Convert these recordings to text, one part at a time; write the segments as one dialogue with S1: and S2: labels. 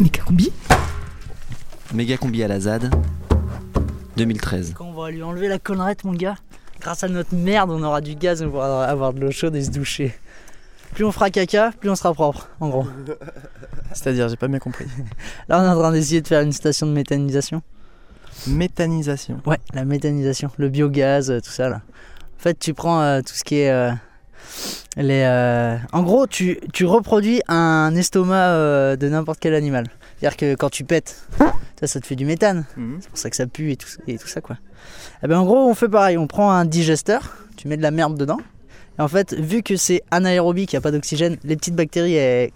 S1: Méga combi
S2: Méga combi à la ZAD 2013.
S1: Quand on va lui enlever la collerette, mon gars, grâce à notre merde, on aura du gaz, on pourra avoir de l'eau chaude et se doucher. Plus on fera caca, plus on sera propre, en gros.
S3: C'est-à-dire, j'ai pas bien compris.
S1: Là, on est en train d'essayer de faire une station de méthanisation.
S3: Méthanisation.
S1: Ouais, la méthanisation, le biogaz, euh, tout ça là. En fait, tu prends euh, tout ce qui est. euh, les, euh, En gros, tu, tu reproduis un estomac euh, de n'importe quel animal. C'est-à-dire que quand tu pètes, ça, ça te fait du méthane.
S3: Mhm.
S1: C'est pour ça que ça pue et tout, et tout ça quoi. Et ben en gros, on fait pareil. On prend un digesteur, tu mets de la merde dedans. Et en fait, vu que c'est anaérobie, qu'il n'y a pas d'oxygène, les petites bactéries elles,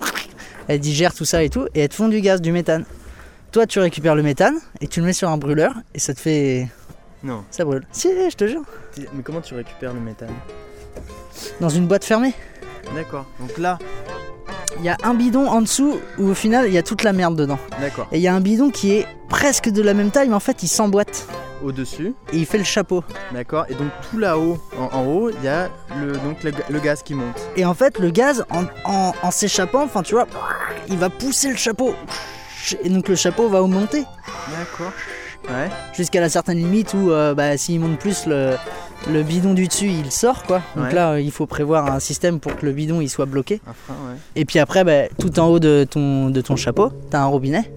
S1: elles digèrent tout ça et tout, et elles te font du gaz, du méthane. Toi, tu récupères le méthane et tu le mets sur un brûleur et ça te fait.
S3: Non.
S1: Ça brûle. Si, je te jure.
S3: Mais comment tu récupères le méthane?
S1: Dans une boîte fermée.
S3: D'accord. Donc là,
S1: Il y a un bidon en dessous où au final il y a toute la merde dedans.
S3: d'accord.
S1: Et il y a un bidon qui est presque de la même taille, mais en fait il s'emboîte.
S3: Au-dessus,
S1: Et il fait le chapeau.
S3: d'accord. Et donc tout là-haut, en, en haut, il y a le, donc, le, le gaz qui monte.
S1: Et en fait le gaz, en, en- en s'échappant, enfin tu vois, il va pousser le chapeau. Et donc le chapeau va augmenter
S3: D'accord. Ouais.
S1: jusqu'à la certaine limite où euh, bah, s'il monte plus, le, le bidon du dessus il sort quoi. Donc
S3: Ouais.
S1: là euh, il faut prévoir un système pour que le bidon il soit bloqué.
S3: Frein, ouais.
S1: Et puis après, bah, tout en haut de ton, de ton chapeau, t'as un robinet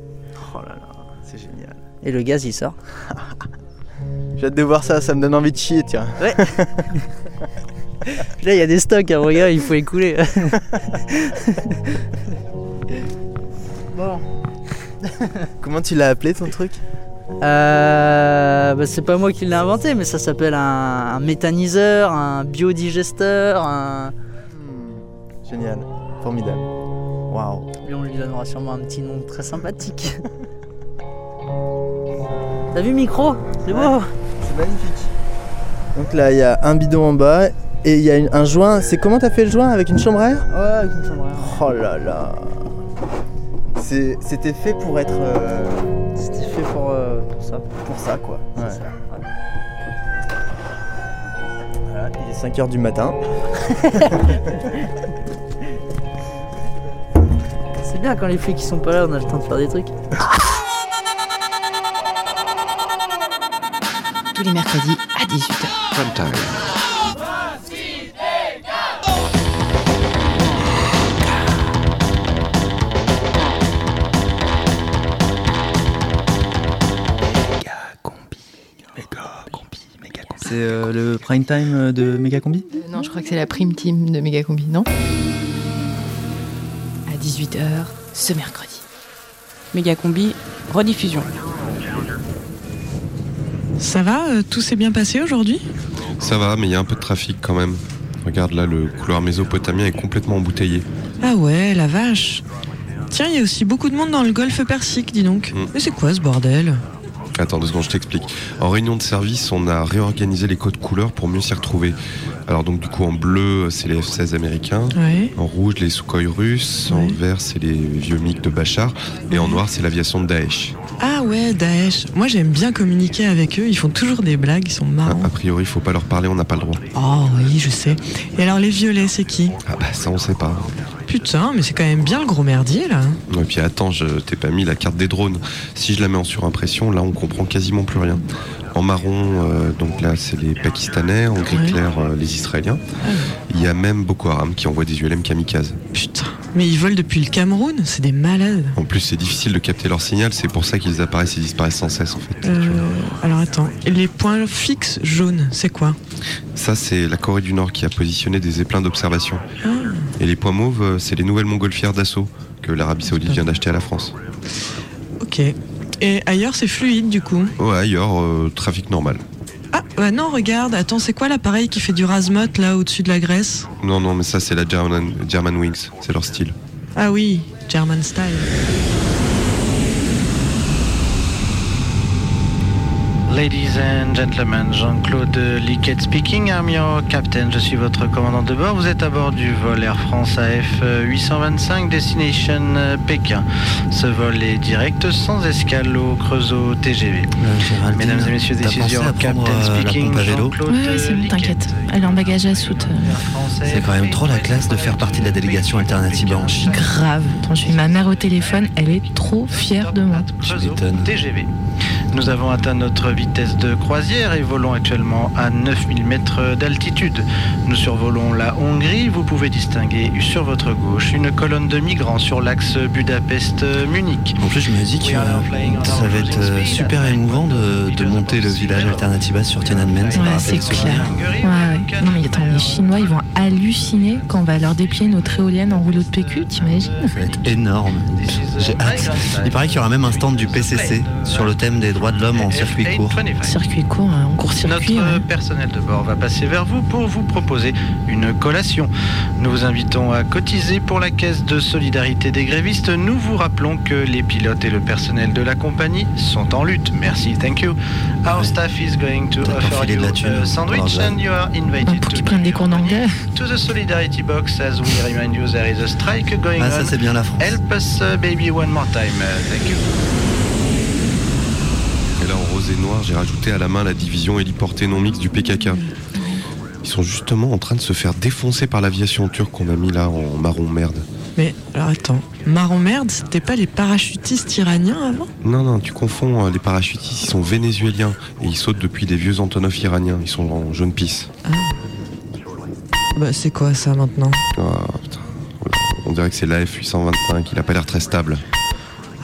S3: Oh là là, c'est génial.
S1: et le gaz il sort.
S3: J'ai hâte de voir ça, ça me donne envie de chier, tiens.
S1: Là il y a des stocks, hein, regarde, il faut écouler. bon.
S3: Comment tu l'as appelé ton truc?
S1: Euh, bah, c'est pas moi qui l'ai inventé, mais ça s'appelle un, un méthaniseur, un biodigesteur, un...
S3: Hmm, Génial. Formidable. Waouh.
S1: On lui donnera sûrement un petit nom très sympathique. T'as vu micro? C'est beau
S3: C'est magnifique. Donc là, il y a un bidon en bas et il y a une- un joint. C'est comment t'as fait le joint avec une chambre à air?
S1: Ouais, avec une chambre à air.
S3: Oh là là. C'était fait pour être euh,
S1: ça.
S3: pour ça quoi.
S1: C'est
S3: Ouais.
S1: ça, ouais.
S3: Voilà, il est 5h du matin.
S1: C'est bien quand les flics ils sont pas là, on a le temps de faire des trucs.
S4: Tous les mercredis à 18h.
S2: Prime time.
S3: C'est euh, le prime time de Megacombi?
S4: Euh, non, je crois que c'est la prime team de Megacombi, non? À 18h ce mercredi.
S5: Megacombi, rediffusion.
S6: Ça va euh, Tout s'est bien passé aujourd'hui?
S7: Ça va, mais il y a un peu de trafic quand même. Regarde là, le couloir mésopotamien est complètement embouteillé.
S6: Ah ouais, la vache. Tiens, il y a aussi beaucoup de monde dans le golfe Persique, dis donc.
S7: Mm.
S6: Mais c'est quoi ce bordel?
S7: Attends deux secondes, je t'explique. En réunion de service, on a réorganisé les codes couleurs pour mieux s'y retrouver. Alors donc du coup en bleu, c'est les F-16 américains.
S6: Ouais.
S7: En rouge, les Sukhoi russes. En vert, c'est les vieux MiG de Bachar. Et en noir, c'est l'aviation de Daesh.
S6: Ah ouais, Daesh. Moi j'aime bien communiquer avec eux, ils font toujours des blagues, ils sont marrants.
S7: a priori, il faut pas leur parler, on n'a pas le droit.
S6: Oh oui, je sais. Et alors les violets, c'est qui?
S7: Ah bah ça, on sait pas.
S6: Putain, mais c'est quand même bien le gros merdier là.
S7: Et puis attends, je t'ai pas mis la carte des drones. Si je la mets en surimpression, là, on comprend quasiment plus rien. En marron, euh, donc là, c'est les Pakistanais. En gris clair, euh, les Israéliens. Il y a même Boko Haram qui envoie des ULM kamikazes.
S6: Putain, mais ils volent depuis le Cameroun, c'est des malades.
S7: En plus, c'est difficile de capter leur signal, c'est pour ça qu'ils apparaissent et disparaissent sans cesse en fait.
S6: Euh, alors attends, Et les points fixes jaunes, c'est quoi?
S7: Ça, c'est la Corée du Nord qui a positionné des éplins d'observation.
S6: Ah.
S7: Et les points mauves, c'est les nouvelles montgolfières d'assaut que l'Arabie Saoudite vient d'acheter à la France.
S6: Ok. Et ailleurs c'est fluide du coup.
S7: Ouais, ailleurs, euh, trafic normal.
S6: Ah bah non, regarde, attends, c'est quoi l'appareil qui fait du rasmot là au-dessus de la Grèce
S7: Non, non, mais ça, c'est la German, German Wings, c'est leur style.
S6: Ah oui, German style.
S8: Ladies and gentlemen, Jean-Claude Liquette speaking. I'm your captain. Je suis votre commandant de bord. Vous êtes à bord du vol Air France AF 825 Destination euh, Pékin. Ce vol est direct sans escale au Creusot TGV.
S2: Géraldine,
S8: Mesdames et messieurs, this is your captain
S2: euh,
S8: speaking. Jean-Claude
S9: Oui, oui, c'est bon,
S8: Liquette.
S9: t'inquiète. Elle est en bagage à soute. euh,
S2: C'est quand même trop la classe de faire partie de la délégation alternative blanche.
S9: Grave. Attends, j'ai eu ma mère au téléphone, elle est trop fière de moi.
S8: Creusot
S2: m'étonnes.
S8: TGV. Nous avons atteint notre vitesse de croisière et volons actuellement à 9000 mètres d'altitude. Nous survolons la Hongrie. Vous pouvez distinguer sur votre gauche une colonne de migrants sur l'axe Budapest-Munich.
S2: En plus, je me dis que euh, ça va être euh, super émouvant de, de monter le village Alternativa sur Tiananmen.
S9: Ouais, c'est clair. Ouais, ouais. Non, mais attends, les Chinois, ils vont halluciner quand on va leur déplier notre éolienne en rouleau de PQ, t'imagines?
S2: Ça va être énorme. J'ai hâte. Il paraît qu'il y aura même un stand du PCC sur le thème des droits de l'homme en circuit court.
S9: Circuit court, hein, en court-circuit.
S8: Notre
S9: ouais.
S8: personnel de bord va passer vers vous pour vous proposer une collation. Nous vous invitons à cotiser pour la caisse de solidarité des grévistes. Nous vous rappelons que les pilotes et le personnel de la compagnie sont en lutte. Merci, thank you. Our
S2: Ouais.
S8: staff is going to offer you a sandwich and you are invited
S9: pour
S8: to
S9: des cours d'anglais.
S8: to the solidarity box as we remind you there is a strike going
S2: Ah, ça,
S8: on.
S2: c'est bien la France.
S8: Help us, uh, baby, one more time. Uh, thank you.
S7: Rose et noir, j'ai rajouté à la main la division héliportée non mixte du PKK. Ils sont justement en train de se faire défoncer par l'aviation turque qu'on a mis là en marron merde.
S6: Mais alors attends, marron merde, c'était pas les parachutistes iraniens avant?
S7: Non, non, tu confonds, euh, les parachutistes, ils sont vénézuéliens et ils sautent depuis des vieux Antonov iraniens. Ils sont en jaune pisse.
S6: Bah c'est quoi ça maintenant?
S7: Ah, putain. On dirait que c'est l'AF 825, il a pas l'air très stable.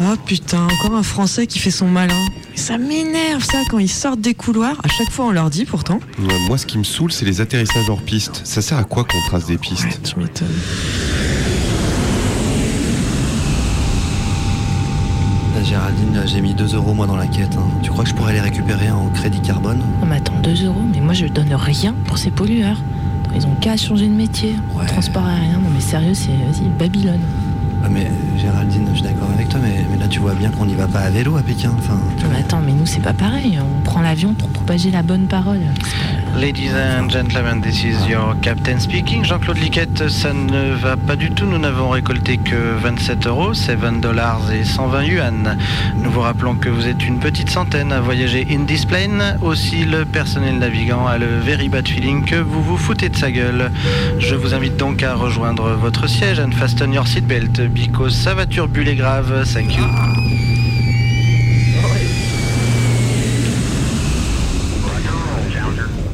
S6: Ah putain, encore un Français qui fait son malin. Mais ça m'énerve ça quand ils sortent des couloirs. À chaque fois on leur dit pourtant.
S7: Ouais, Moi, ce qui me saoule, c'est les atterrissages hors piste. Ça sert à quoi qu'on trace des pistes
S6: Ouais, tu m'étonnes.
S2: La Géraldine, là, j'ai mis 2 euros moi dans la quête. hein. Tu crois que je pourrais les récupérer en crédit carbone?
S9: Non, mais attends, 2 euros, mais moi je donne rien pour ces pollueurs. Ils ont qu'à changer de métier.
S2: Ouais.
S9: Transport aérien, non mais sérieux, c'est vas-y, Babylone.
S2: Ah mais Géraldine, je suis d'accord avec toi, mais, mais là tu vois bien qu'on n'y va pas à vélo à Pékin. Enfin,
S9: attends, mais nous c'est pas pareil. On prend l'avion pour propager la bonne parole.
S8: Ladies and gentlemen, this is your captain speaking. Jean-Claude Liquette, ça ne va pas du tout. Nous n'avons récolté que 27 euros, 7 dollars et 120 yuan. Nous vous rappelons que vous êtes une petite centaine à voyager in this plane. Aussi, le personnel navigant a le very bad feeling que vous vous foutez de sa gueule. Je vous invite donc à rejoindre votre siège and fasten your seatbelt because ça va turbuler grave. Thank you.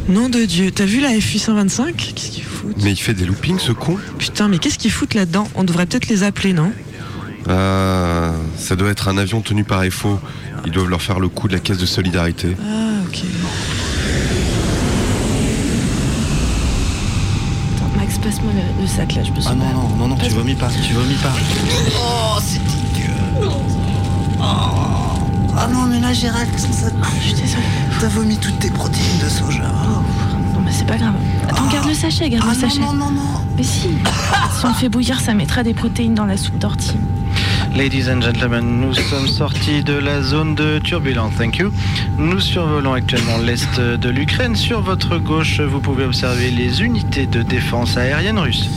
S6: Nom de Dieu, t'as vu la F825 Qu'est-ce qu'ils foutent?
S7: Mais il fait des loopings, ce con
S6: Putain, mais qu'est-ce qu'ils foutent là-dedans? On devrait peut-être les appeler, non?
S7: Ah, ça doit être un avion tenu par FO. Ils doivent leur faire le coup de la caisse de solidarité.
S6: Ah, ok.
S9: Attends, Max, passe-moi le, le sac là, je me suis
S2: Ah non, non, non, non, tu vomis pas, tu vomis pas. Oh, c'est dégueu. Oh. Ah non, mais là, Gérald, ça, ça-
S9: Je suis désolée.
S2: t'as vomi toutes tes protéines de soja.
S9: Non, mais c'est pas grave. Attends, garde le sachet, garde
S2: Ah
S9: le
S2: non,
S9: sachet.
S2: non, non, non.
S9: Mais si, si on le fait bouillir, ça mettra des protéines dans la soupe d'ortie.
S8: Ladies and gentlemen, nous sommes sortis de la zone de turbulence. Thank you. Nous survolons actuellement l'est de l'Ukraine. Sur votre gauche, vous pouvez observer les unités de défense aérienne russes.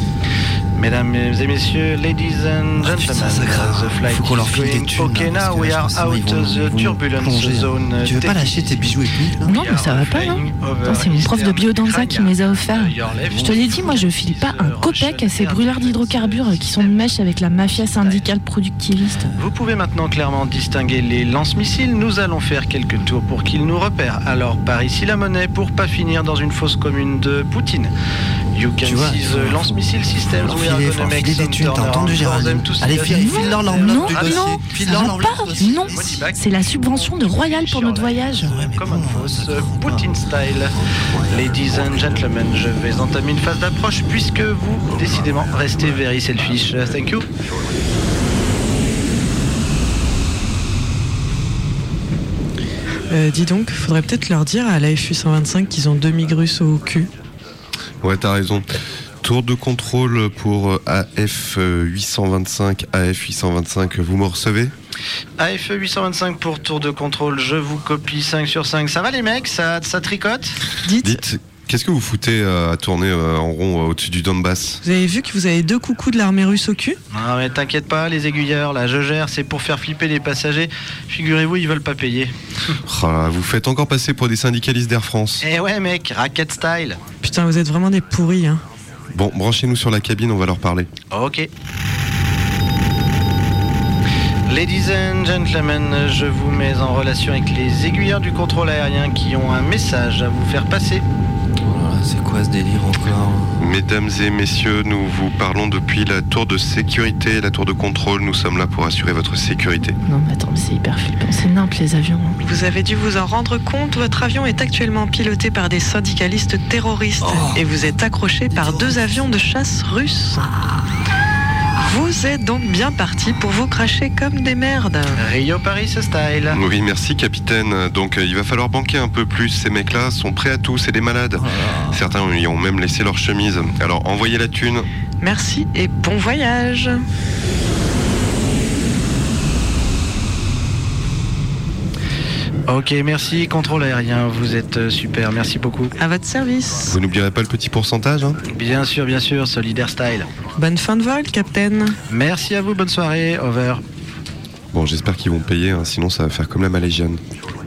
S8: Mesdames et messieurs, ladies and
S2: Ah,
S8: gentlemen,
S2: craint.
S8: the flight
S2: Faut qu'on leur
S8: is
S2: file des
S8: going.
S2: thunes.
S8: Okay,
S2: là, parce
S8: now we are out the turbulence
S2: plonger, hein.
S8: zone.
S2: Tu veux pas lâcher tes bijoux ethniques là
S9: Non, mais ça va pas, non c'est mon prof de biodanza qui me les a offerts. Je te l'ai dit, moi je file pas un copec à ces brûleurs d'hydrocarbures qui sont de mèche avec la mafia syndicale productiviste.
S8: Vous pouvez maintenant clairement distinguer les lance-missiles. Nous allons faire quelques tours pour qu'ils nous repèrent. Alors par ici la monnaie pour pas finir dans une fosse commune de Poutine. You can
S2: Tu vois,
S8: see the lance missile systems. We are gonna make
S2: des thunes, t'as entendu Gérald Allez,
S8: they-
S2: file-leur
S9: Non,
S2: l'enveloppe du
S9: non,
S2: dossier. dossier.
S9: non. C'est la subvention de Royal pour notre voyage.
S2: Craint pas.
S8: Poutine style. Ladies and gentlemen, je vais entamer une phase d'approche puisque vous, décidément, restez very selfish. Thank you.
S6: Euh, dis donc, faudrait peut-être leur dire à la F825 qu'ils ont deux migrus au cul.
S7: Ouais, t'as raison. Tour de contrôle pour AF 825. AF 825, vous me recevez?
S8: AF 825 pour tour de contrôle, je vous copie 5 sur 5. Ça va les mecs? Ça, ça tricote?
S10: Dites,
S7: Dites, qu'est-ce que vous foutez euh, à tourner euh, en rond euh, au-dessus du Donbass?
S6: Vous avez vu que vous avez deux coucous de l'armée russe au cul?
S8: Non mais t'inquiète pas, les aiguilleurs, là je gère, c'est pour faire flipper les passagers. Figurez-vous, ils veulent pas payer.
S7: Ah, Vous faites encore passer pour des syndicalistes d'Air France.
S8: Eh ouais mec, racket style.
S6: Putain, vous êtes vraiment des pourris, hein.
S7: Bon, branchez-nous sur la cabine, on va leur parler.
S8: Ok. Ladies and gentlemen, je vous mets en relation avec les aiguilleurs du contrôle aérien qui ont un message à vous faire passer.
S11: C'est quoi ce délire encore
S7: Mesdames et messieurs, nous vous parlons depuis la tour de sécurité, la tour de contrôle. Nous sommes là pour assurer votre sécurité.
S9: Non, mais attends, mais c'est hyper flippant. C'est nimp les avions. hein.
S6: Vous avez dû vous en rendre compte, votre avion est actuellement piloté par des syndicalistes terroristes et vous êtes accroché par deux avions de chasse russes. Vous êtes donc bien parti pour vous cracher comme des merdes.
S8: Rio Paris style.
S7: Oui, merci capitaine. Donc euh, il va falloir banquer un peu plus. Ces mecs-là sont prêts à tout, c'est des malades. Certains y ont même laissé leur chemise. Alors envoyez la thune.
S6: Merci et bon voyage.
S8: Ok, merci, contrôle aérien, vous êtes euh, super, merci beaucoup.
S6: À votre service.
S7: Vous n'oublierez pas le petit pourcentage hein
S8: Bien sûr, bien sûr, solidaire style.
S6: Bonne fin de vol, capitaine.
S8: Merci à vous, bonne soirée, over.
S7: Bon, j'espère qu'ils vont payer, hein, sinon ça va faire comme la Malaysienne.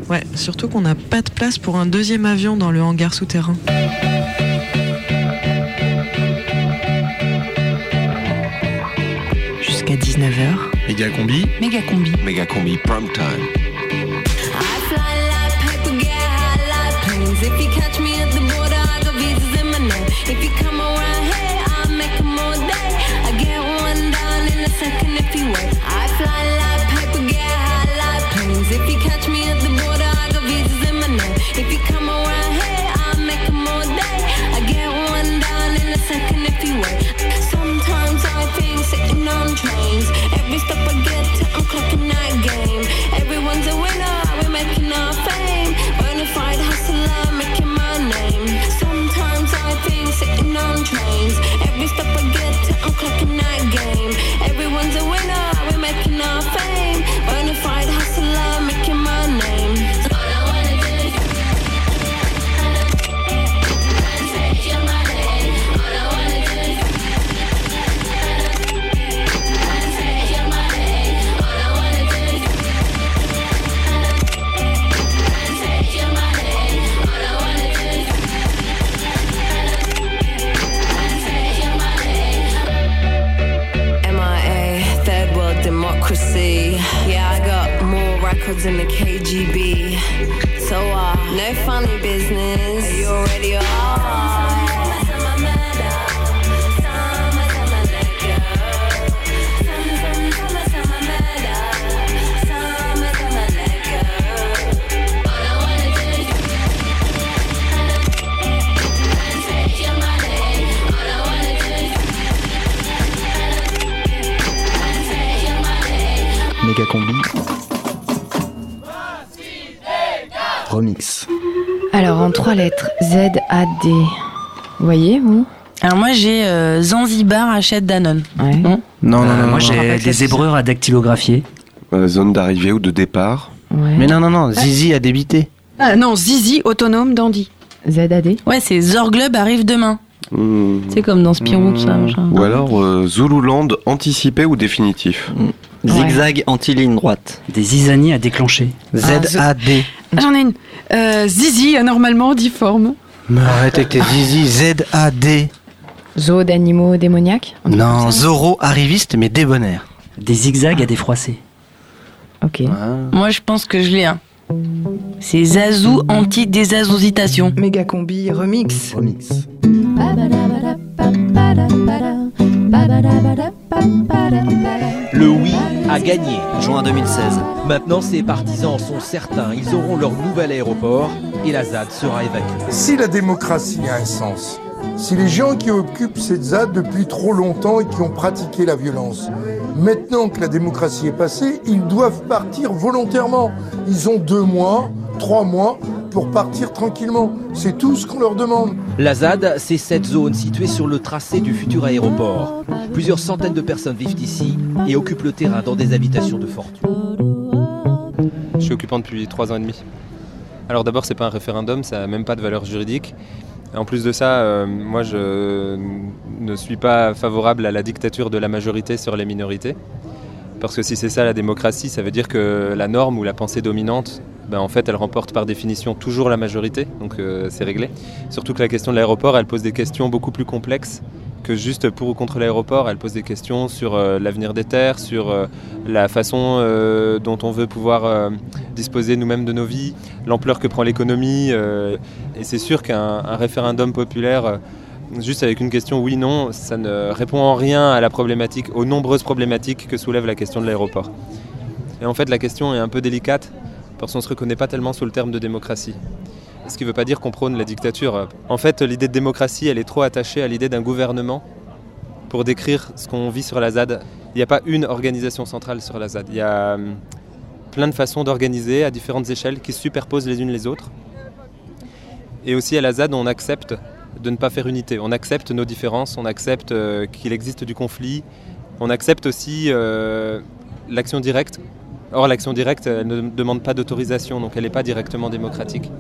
S6: Ouais, surtout qu'on n'a pas de place pour un deuxième avion dans le hangar souterrain.
S9: Jusqu'à 19h.
S11: Méga combi
S9: Méga combi.
S11: Méga combi prime time.
S4: Z-A-D. Vous voyez, vous?
S5: Alors moi j'ai euh, Zanzibar achète Danone.
S4: Ouais.
S5: Non
S3: Non, non, non.
S12: moi j'ai des ébreurs à dactylographier.
S7: Euh, zone d'arrivée ou de départ.
S4: Ouais.
S3: Mais non, non, non. Zizi a débité.
S5: Ah non, Zizi autonome dandy.
S4: Z-A-D
S5: Ouais, c'est Zorglub arrive demain.
S7: Hmm.
S5: C'est comme dans Spirou tout ça. machin.
S7: Ou alors euh, Zululand anticipé ou définitif.
S12: Zigzag anti-ligne droite. Des zizanies à déclencher.
S3: Z-A-D.
S5: J'en ai une. Euh, Zizi anormalement difforme.
S3: Mais arrête avec tes zizi. Z-A-D.
S4: Zoo d'animaux démoniaques
S3: Non, Zoro arriviste mais débonnaire.
S12: Des zigzags à défroisser.
S4: Ok.
S5: Moi je pense que je l'ai un. C'est Zazou anti-désazouzitation.
S13: Méga combi remix.
S3: Remix.
S14: Le oui a gagné.
S11: Juin 2016.
S14: Maintenant, ses partisans sont certains. Ils auront leur nouvel aéroport et la ZAD sera évacuée.
S15: Si la démocratie a un sens, si les gens qui occupent cette ZAD depuis trop longtemps et qui ont pratiqué la violence, maintenant que la démocratie est passée, ils doivent partir volontairement. Ils ont deux mois, trois mois pour partir tranquillement. C'est tout ce qu'on leur demande.
S14: La ZAD, c'est cette zone située sur le tracé du futur aéroport. Plusieurs centaines de personnes vivent ici et occupent le terrain dans des habitations de fortune.
S16: Je suis occupant depuis trois ans et demi. Alors d'abord, c'est pas un référendum, ça n'a même pas de valeur juridique. En plus de ça, euh, moi, je ne suis pas favorable à la dictature de la majorité sur les minorités. Parce que si c'est ça la démocratie, ça veut dire que la norme ou la pensée dominante, ben, en fait, elle remporte par définition toujours la majorité, donc euh, c'est réglé. Surtout que la question de l'aéroport, elle pose des questions beaucoup plus complexes que juste pour ou contre l'aéroport. Elle pose des questions sur euh, l'avenir des terres, sur euh, la façon dont on veut pouvoir disposer nous-mêmes de nos vies, l'ampleur que prend l'économie. et c'est sûr qu'un un référendum populaire, juste avec une question oui-non, ça ne répond en rien à la problématique, aux nombreuses problématiques que soulève la question de l'aéroport. Et en fait, la question est un peu délicate parce ne se reconnaît pas tellement sous le terme de démocratie. Ce qui ne veut pas dire qu'on prône la dictature. En fait, l'idée de démocratie, elle est trop attachée à l'idée d'un gouvernement pour décrire ce qu'on vit sur la ZAD. Il n'y a pas une organisation centrale sur la ZAD. Il y a hum, plein de façons d'organiser à différentes échelles qui se superposent les unes les autres. Et aussi à la ZAD, on accepte de ne pas faire unité. On accepte nos différences, on accepte euh, qu'il existe du conflit, on accepte aussi euh, l'action directe. Or, l'action directe, elle ne demande pas d'autorisation, donc elle n'est pas directement démocratique.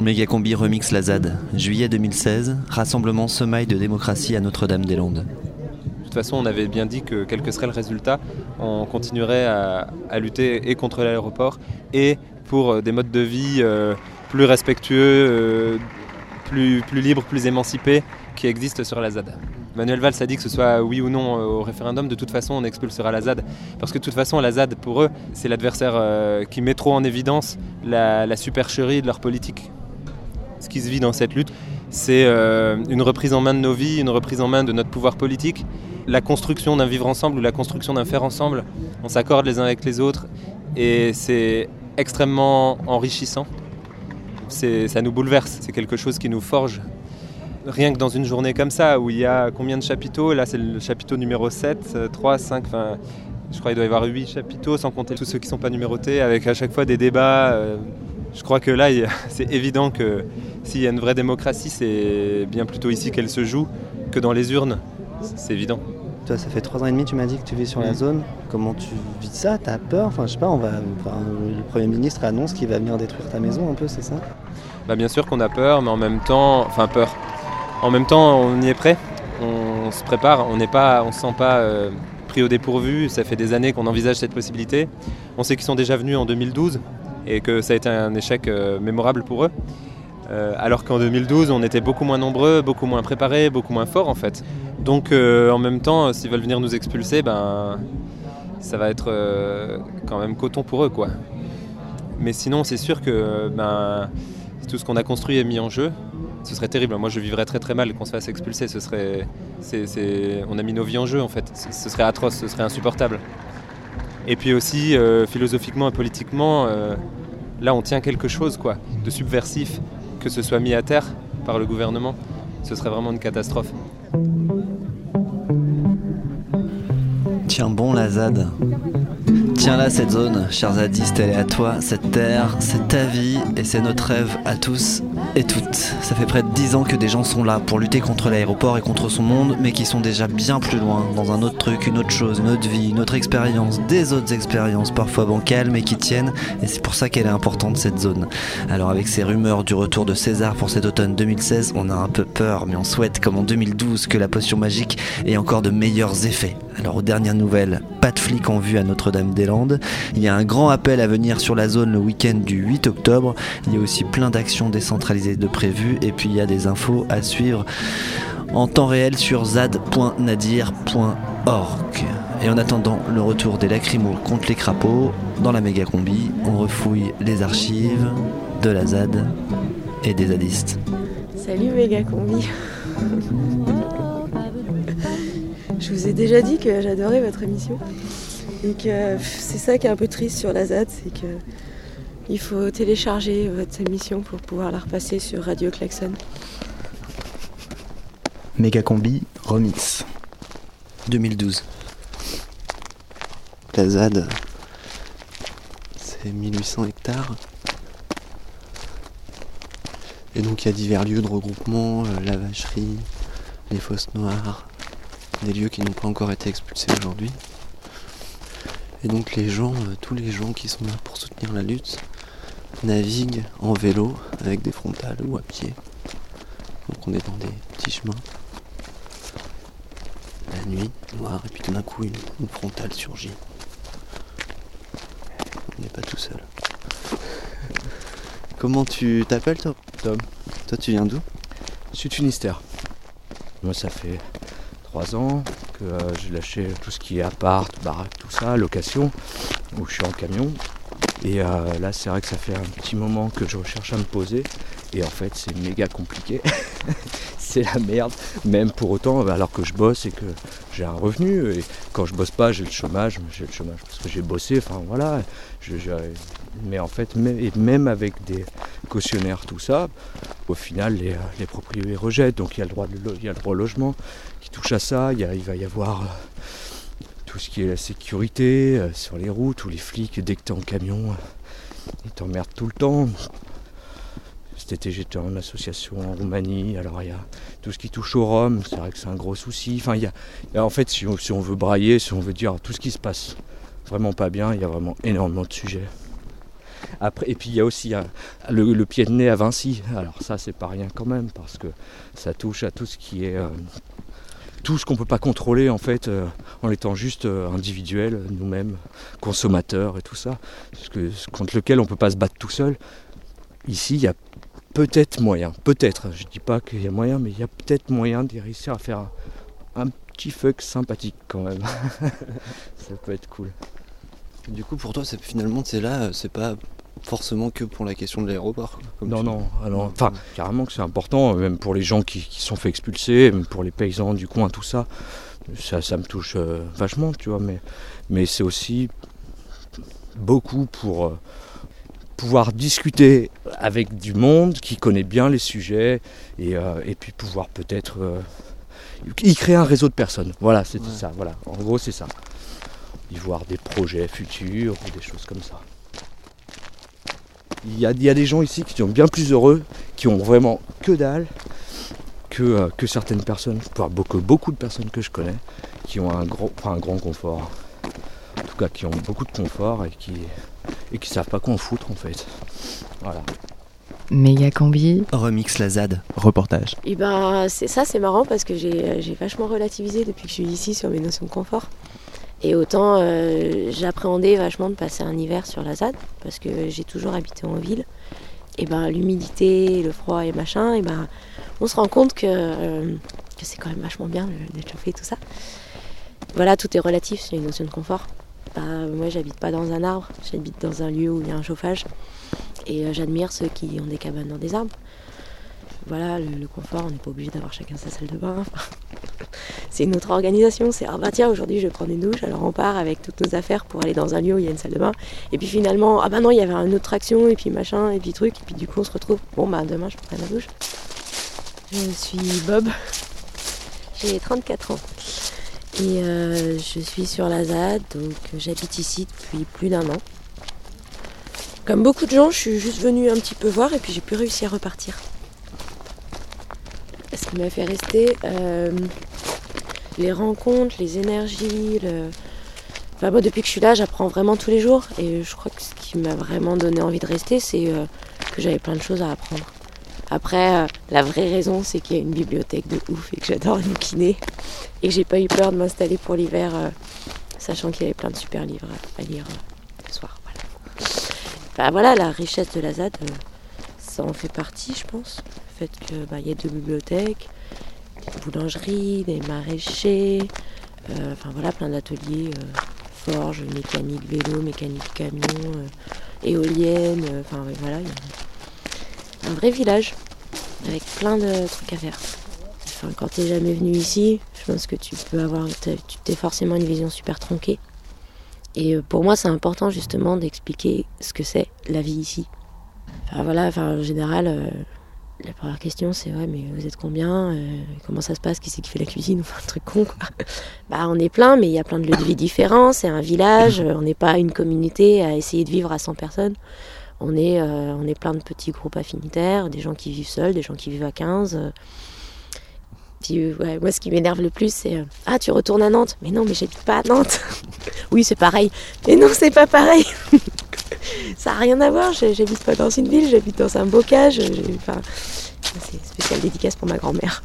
S2: Mégacombi remix la ZAD, juillet 2016, rassemblement semaille de démocratie à Notre-Dame-des-Landes.
S16: De toute façon, on avait bien dit que quel que serait le résultat, on continuerait à, à lutter et contre l'aéroport et pour euh, des modes de vie euh, plus respectueux, euh, plus, plus libres, plus émancipés qui existent sur la ZAD. Manuel Valls a dit que ce soit oui ou non au référendum, de toute façon on expulsera la ZAD. Parce que de toute façon la ZAD pour eux c'est l'adversaire euh, qui met trop en évidence la, supercherie de leur politique. Ce qui se vit dans cette lutte, c'est euh, une reprise en main de nos vies, une reprise en main de notre pouvoir politique, la construction d'un vivre ensemble ou la construction d'un faire ensemble. On s'accorde les uns avec les autres et c'est extrêmement enrichissant. Ça nous bouleverse, c'est quelque chose qui nous forge. Rien que dans une journée comme ça, où il y a combien de chapiteaux? Là, c'est le chapiteau numéro 7, euh, 3, 5, enfin, je crois qu'il doit y avoir 8 chapiteaux, sans compter tous ceux qui ne sont pas numérotés, avec à chaque fois des débats. euh, Je crois que là, c'est évident que s'il y a une vraie démocratie, c'est bien plutôt ici qu'elle se joue que dans les urnes. C'est évident.
S17: Toi, ça fait trois ans et demi, tu m'as dit que tu vis sur la zone. Comment tu vis ça? T'as peur? Enfin, je sais pas, on va, enfin, le Premier ministre annonce qu'il va venir détruire ta maison un peu, c'est ça?
S16: Bah, bien sûr qu'on a peur, mais en même temps, enfin peur. En même temps, on y est prêt. On se prépare. On n'est pas, on se sent pas euh, pris au dépourvu. Ça fait des années qu'on envisage cette possibilité. On sait qu'ils sont déjà venus en 2012 et que ça a été un échec euh, mémorable pour eux. Euh, alors qu'en 2012, on était beaucoup moins nombreux, beaucoup moins préparés, beaucoup moins forts en fait. Donc en même temps, s'ils veulent venir nous expulser, ben ça va être quand même coton pour eux quoi. Mais sinon, c'est sûr que ben, tout ce qu'on a construit est mis en jeu. Ce serait terrible. Moi, je vivrais très très mal qu'on se fasse expulser. Ce serait, on a mis nos vies en jeu en fait. Ce ce serait atroce, ce serait insupportable. Et puis aussi, euh, philosophiquement et politiquement, euh, là, on tient quelque chose quoi, de subversif, que ce soit mis à terre par le gouvernement. Ce serait vraiment une catastrophe.
S2: Tiens bon la ZAD. Tiens là cette zone, chers zadistes, elle est à toi, cette terre, c'est ta vie et c'est notre rêve à tous et toutes. Ça fait près de 10 ans que des gens sont là pour lutter contre l'aéroport et contre son monde, mais qui sont déjà bien plus loin, dans un autre truc, une autre chose, une autre vie, une autre expérience, des autres expériences, parfois bancales, mais qui tiennent, et c'est pour ça qu'elle est importante cette zone. Alors avec ces rumeurs du retour de César pour cet automne 2016, on a un peu peur, mais on souhaite, comme en 2012, que la potion magique ait encore de meilleurs effets. Alors aux dernières nouvelles, pas de flics en vue à Notre-Dame-des-Landes. Il y a un grand appel à venir sur la zone le week-end du 8 octobre. Il y a aussi plein d'actions décentralisées de prévues. Et puis il y a des infos à suivre en temps réel sur zad.nadir.org. Et en attendant le retour des lacrymos contre les crapauds, dans la méga combi, on refouille les archives de la ZAD et des zadistes.
S18: Salut méga combi. Je vous ai déjà dit que j'adorais votre émission et que pff, c'est ça qui est un peu triste sur la ZAD, c'est que il faut télécharger votre émission pour pouvoir la repasser sur Radio Klaxon.
S17: Méga combi remix.
S2: 2012.
S17: La ZAD, c'est 1800 hectares. Et donc il y a divers lieux de regroupement, euh, la vacherie, les fosses noires, des lieux qui n'ont pas encore été expulsés aujourd'hui. Et donc les gens, euh, tous les gens qui sont là pour soutenir la lutte, naviguent en vélo avec des frontales ou à pied. Donc on est dans des petits chemins. La nuit, noir, et puis tout d'un coup une, frontale surgit. On n'est pas tout seul. Comment tu t'appelles toi
S19: Tom?
S17: Toi tu viens d'où?
S19: Sud Finistère. Moi ça fait trois ans que euh, j'ai lâché tout ce qui est appart, baraque, tout ça, location, où je suis en camion. Et euh, là c'est vrai que ça fait un petit moment que je recherche à me poser. Et en fait c'est méga compliqué. c'est la merde. Même pour autant, alors que je bosse et que j'ai un revenu. Et quand je bosse pas, j'ai le chômage. J'ai le chômage parce que j'ai bossé. Enfin voilà. Mais en fait, même, et même avec des cautionnaires, tout ça, au final, les, euh, les propriétaires rejettent. Donc il y a le droit, de il y a le droit au logement touche à ça. Il, y a- il va y avoir euh, tout ce qui est la sécurité euh, sur les routes, ou les flics, dès que tu es en camion, euh, ils t'emmerdent tout le temps. Cet été, j'étais en association en Roumanie. Alors, il y a tout ce qui touche au Rhum. C'est vrai que c'est un gros souci. Enfin, il en fait, si on, veut brailler, si on veut dire tout ce qui se passe vraiment pas bien, il y a vraiment énormément de sujets. Après, et puis il y a aussi le, pied de nez à Vinci. Alors ça c'est pas rien quand même parce que ça touche à tout ce qui est tout ce qu'on peut pas contrôler en fait euh, en étant juste euh, individuel, nous-mêmes, consommateurs et tout ça, contre lequel on peut pas se battre tout seul. Ici il y a peut-être moyen, peut-être, je dis pas qu'il y a moyen, mais il y a peut-être moyen d'y réussir à faire un, petit fuck sympathique quand même. ça peut être cool.
S17: Du coup pour toi finalement c'est là, euh, c'est pas forcément que pour la question de l'aéroport.
S19: Non, non, alors, enfin, carrément que c'est important, euh, même pour les gens qui, qui sont fait expulser, même pour les paysans du coin, tout ça. Ça, ça me touche euh, vachement, tu vois, mais, mais c'est aussi beaucoup pour euh, pouvoir discuter avec du monde qui connaît bien les sujets et, euh, et puis pouvoir peut-être y créer un réseau de personnes. Voilà, c'était
S17: Ouais.
S19: ça, voilà. En gros, c'est ça. Y voir des projets futurs ou des choses comme ça. Il y, a, il y a des gens ici qui sont bien plus heureux, qui ont vraiment que dalle, que, euh, que certaines personnes, voire beaucoup, beaucoup de personnes que je connais, qui ont un enfin, un grand confort. En tout cas, qui ont beaucoup de confort et qui et qui savent pas quoi en foutre en fait. Voilà.
S4: Méga combi.
S2: Remix la ZAD.
S12: Reportage.
S18: Et ben c'est ça, c'est marrant parce que j'ai j'ai vachement relativisé depuis que je suis ici sur mes notions de confort. Et autant euh, j'appréhendais vachement de passer un hiver sur la ZAD parce que j'ai toujours habité en ville. Et ben l'humidité, le froid et machin, et ben on se rend compte que, euh, que c'est quand même vachement bien d'être chauffé et tout ça. Voilà, tout est relatif, c'est une notion de confort. Bah, moi j'habite pas dans un arbre, j'habite dans un lieu où il y a un chauffage. Et euh, j'admire ceux qui ont des cabanes dans des arbres. Voilà, le, confort, on n'est pas obligé d'avoir chacun sa salle de bain. c'est une autre organisation. C'est ah bah tiens, aujourd'hui je vais prendre une douche, alors on part avec toutes nos affaires pour aller dans un lieu où il y a une salle de bain. Et puis finalement, ah bah non, il y avait une autre action, et puis machin, et puis truc, et puis du coup on se retrouve. Bon bah demain je prends ma douche. Je suis Bob, j'ai 34 ans. Et euh, je suis sur la ZAD, donc j'habite ici depuis plus d'un an. Comme beaucoup de gens, je suis juste venue un petit peu voir et puis j'ai plus réussi à repartir. Qui m'a fait rester, euh, les rencontres, les énergies, le... Enfin, moi, depuis que je suis là, j'apprends vraiment tous les jours. Et je crois que ce qui m'a vraiment donné envie de rester, c'est euh, que j'avais plein de choses à apprendre. Après, euh, la vraie raison, c'est qu'il y a une bibliothèque de ouf et que j'adore bouquiner. Et que j'ai pas eu peur de m'installer pour l'hiver, euh, sachant qu'il y avait plein de super livres à, lire le soir. Voilà. Bah, voilà, la richesse de la ZAD, ça en fait partie, je pense. Le fait qu'il bah, y a deux bibliothèques, des boulangeries, des maraîchers, euh, enfin voilà, plein d'ateliers, euh, forge, mécanique vélo, mécanique camion, euh, éolienne, euh, enfin voilà, un vrai village avec plein de trucs à faire. Enfin, quand t'es jamais venu ici, je pense que tu peux avoir, tu t'es forcément une vision super tronquée. Et pour moi, c'est important justement d'expliquer ce que c'est la vie ici. Enfin voilà, enfin en général, euh, la première question c'est ouais, mais vous êtes combien Euh, Comment ça se passe Qui c'est qui fait la cuisine un truc con. Bah on est plein, mais il y a plein de lieux de vie différents. C'est un village, on n'est pas une communauté à essayer de vivre à 100 personnes. On est, euh, on est plein de petits groupes affinitaires, des gens qui vivent seuls, des gens qui vivent à 15. euh. Puis, moi, ce qui m'énerve le plus, c'est Ah, tu retournes à Nantes Mais non, mais j'habite pas à Nantes. oui, c'est pareil. Mais non, c'est pas pareil. Ça n'a rien à voir. J'habite pas dans une ville, j'habite dans un bocage. Enfin, c'est spécial dédicace pour ma grand-mère.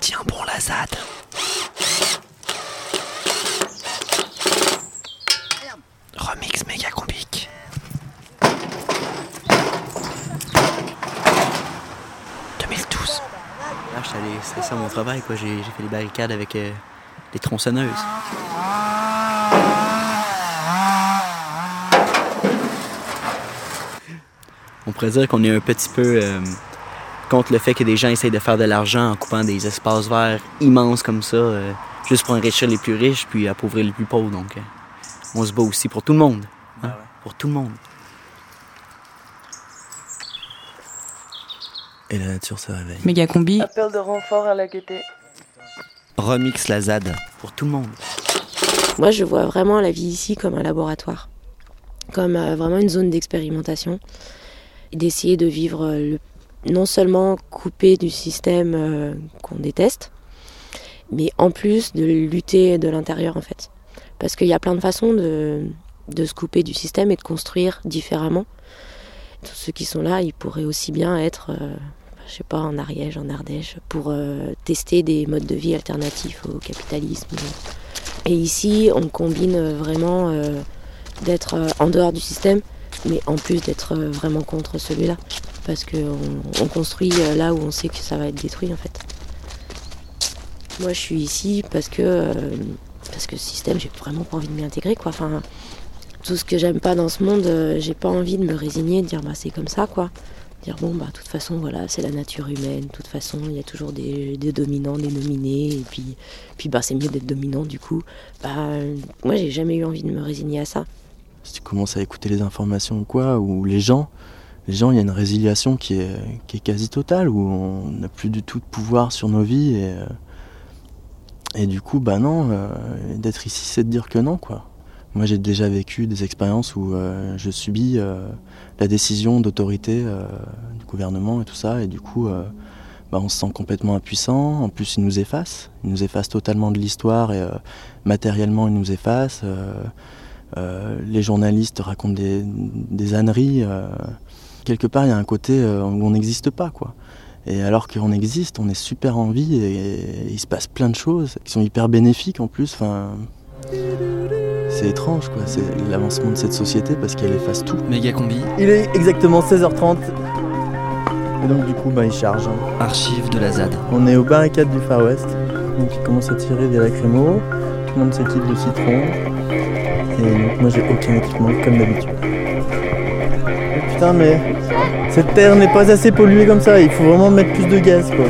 S2: Tiens bon la ZAD. Remix méga combique.
S20: Là, j'étais allé- c'est ça mon travail, quoi. J'ai fait des barricades avec euh, des tronçonneuses. On pourrait dire qu'on est un petit peu euh, contre le fait que des gens essayent de faire de l'argent en coupant des espaces verts immenses comme ça, euh, juste pour enrichir les plus riches puis appauvrir les plus pauvres. Donc, euh, on se bat aussi pour tout le monde. hein, Pour tout le monde.
S2: Et la nature se réveille.
S5: Méga combi. Appel de renfort à la gaieté.
S2: Remix la ZAD.
S20: Pour tout le monde.
S18: Moi, je vois vraiment la vie ici comme un laboratoire, comme euh, vraiment une zone d'expérimentation, d'essayer de vivre euh, non seulement coupé du système euh, qu'on déteste, mais en plus de lutter de l'intérieur en fait. Parce qu'il y a plein de façons de, se couper du système et de construire différemment. Tous ceux qui sont là, ils pourraient aussi bien être, euh, je sais pas, en Ariège, en Ardèche, pour euh, tester des modes de vie alternatifs au capitalisme. Et ici, on combine vraiment d'être en dehors du système, mais en plus d'être euh, vraiment contre celui-là. Parce qu'on on construit euh, là où on sait que ça va être détruit en fait. Moi, je suis ici parce que, euh, parce que ce système, j'ai vraiment pas envie de m'y intégrer. Quoi. Enfin, tout ce que j'aime pas dans ce monde, j'ai pas envie de me résigner, de dire bah c'est comme ça quoi. Dire bon bah de toute façon voilà c'est la nature humaine, de toute façon il y a toujours des, dominants, des dominés, et puis, puis bah c'est mieux d'être dominant du coup. Bah moi j'ai jamais eu envie de me résigner à ça.
S21: Si tu commences à écouter les informations ou quoi, ou les gens, les gens, il y a une résiliation qui est, quasi totale, où on n'a plus du tout de pouvoir sur nos vies, et, euh, et du coup, bah non, euh, d'être ici, c'est de dire que non, quoi. Moi, j'ai déjà vécu des expériences où euh, je subis la décision d'autorité du gouvernement et tout ça, et du coup, bah, on se sent complètement impuissant. En plus, ils nous effacent, ils nous effacent totalement de l'histoire, et matériellement, ils nous effacent. Euh, les journalistes racontent des, des âneries. euh, quelque part, il y a un côté euh, où on n'existe pas, quoi. Et alors qu'on existe, on est super en vie et, et il se passe plein de choses qui sont hyper bénéfiques en plus. Enfin, c'est étrange, quoi. C'est l'avancement de cette société parce qu'elle efface tout.
S2: Méga combi.
S3: Il est exactement 16h30. Et donc du coup bah il charge. hein.
S2: Archive de la ZAD.
S3: On est aux barricades du Far West. Donc il commence à tirer des lacrymos. Tout le monde s'équipe de citron. Et donc moi j'ai aucun équipement comme d'habitude. Putain mais cette terre n'est pas assez polluée comme ça, il faut vraiment mettre plus de gaz quoi.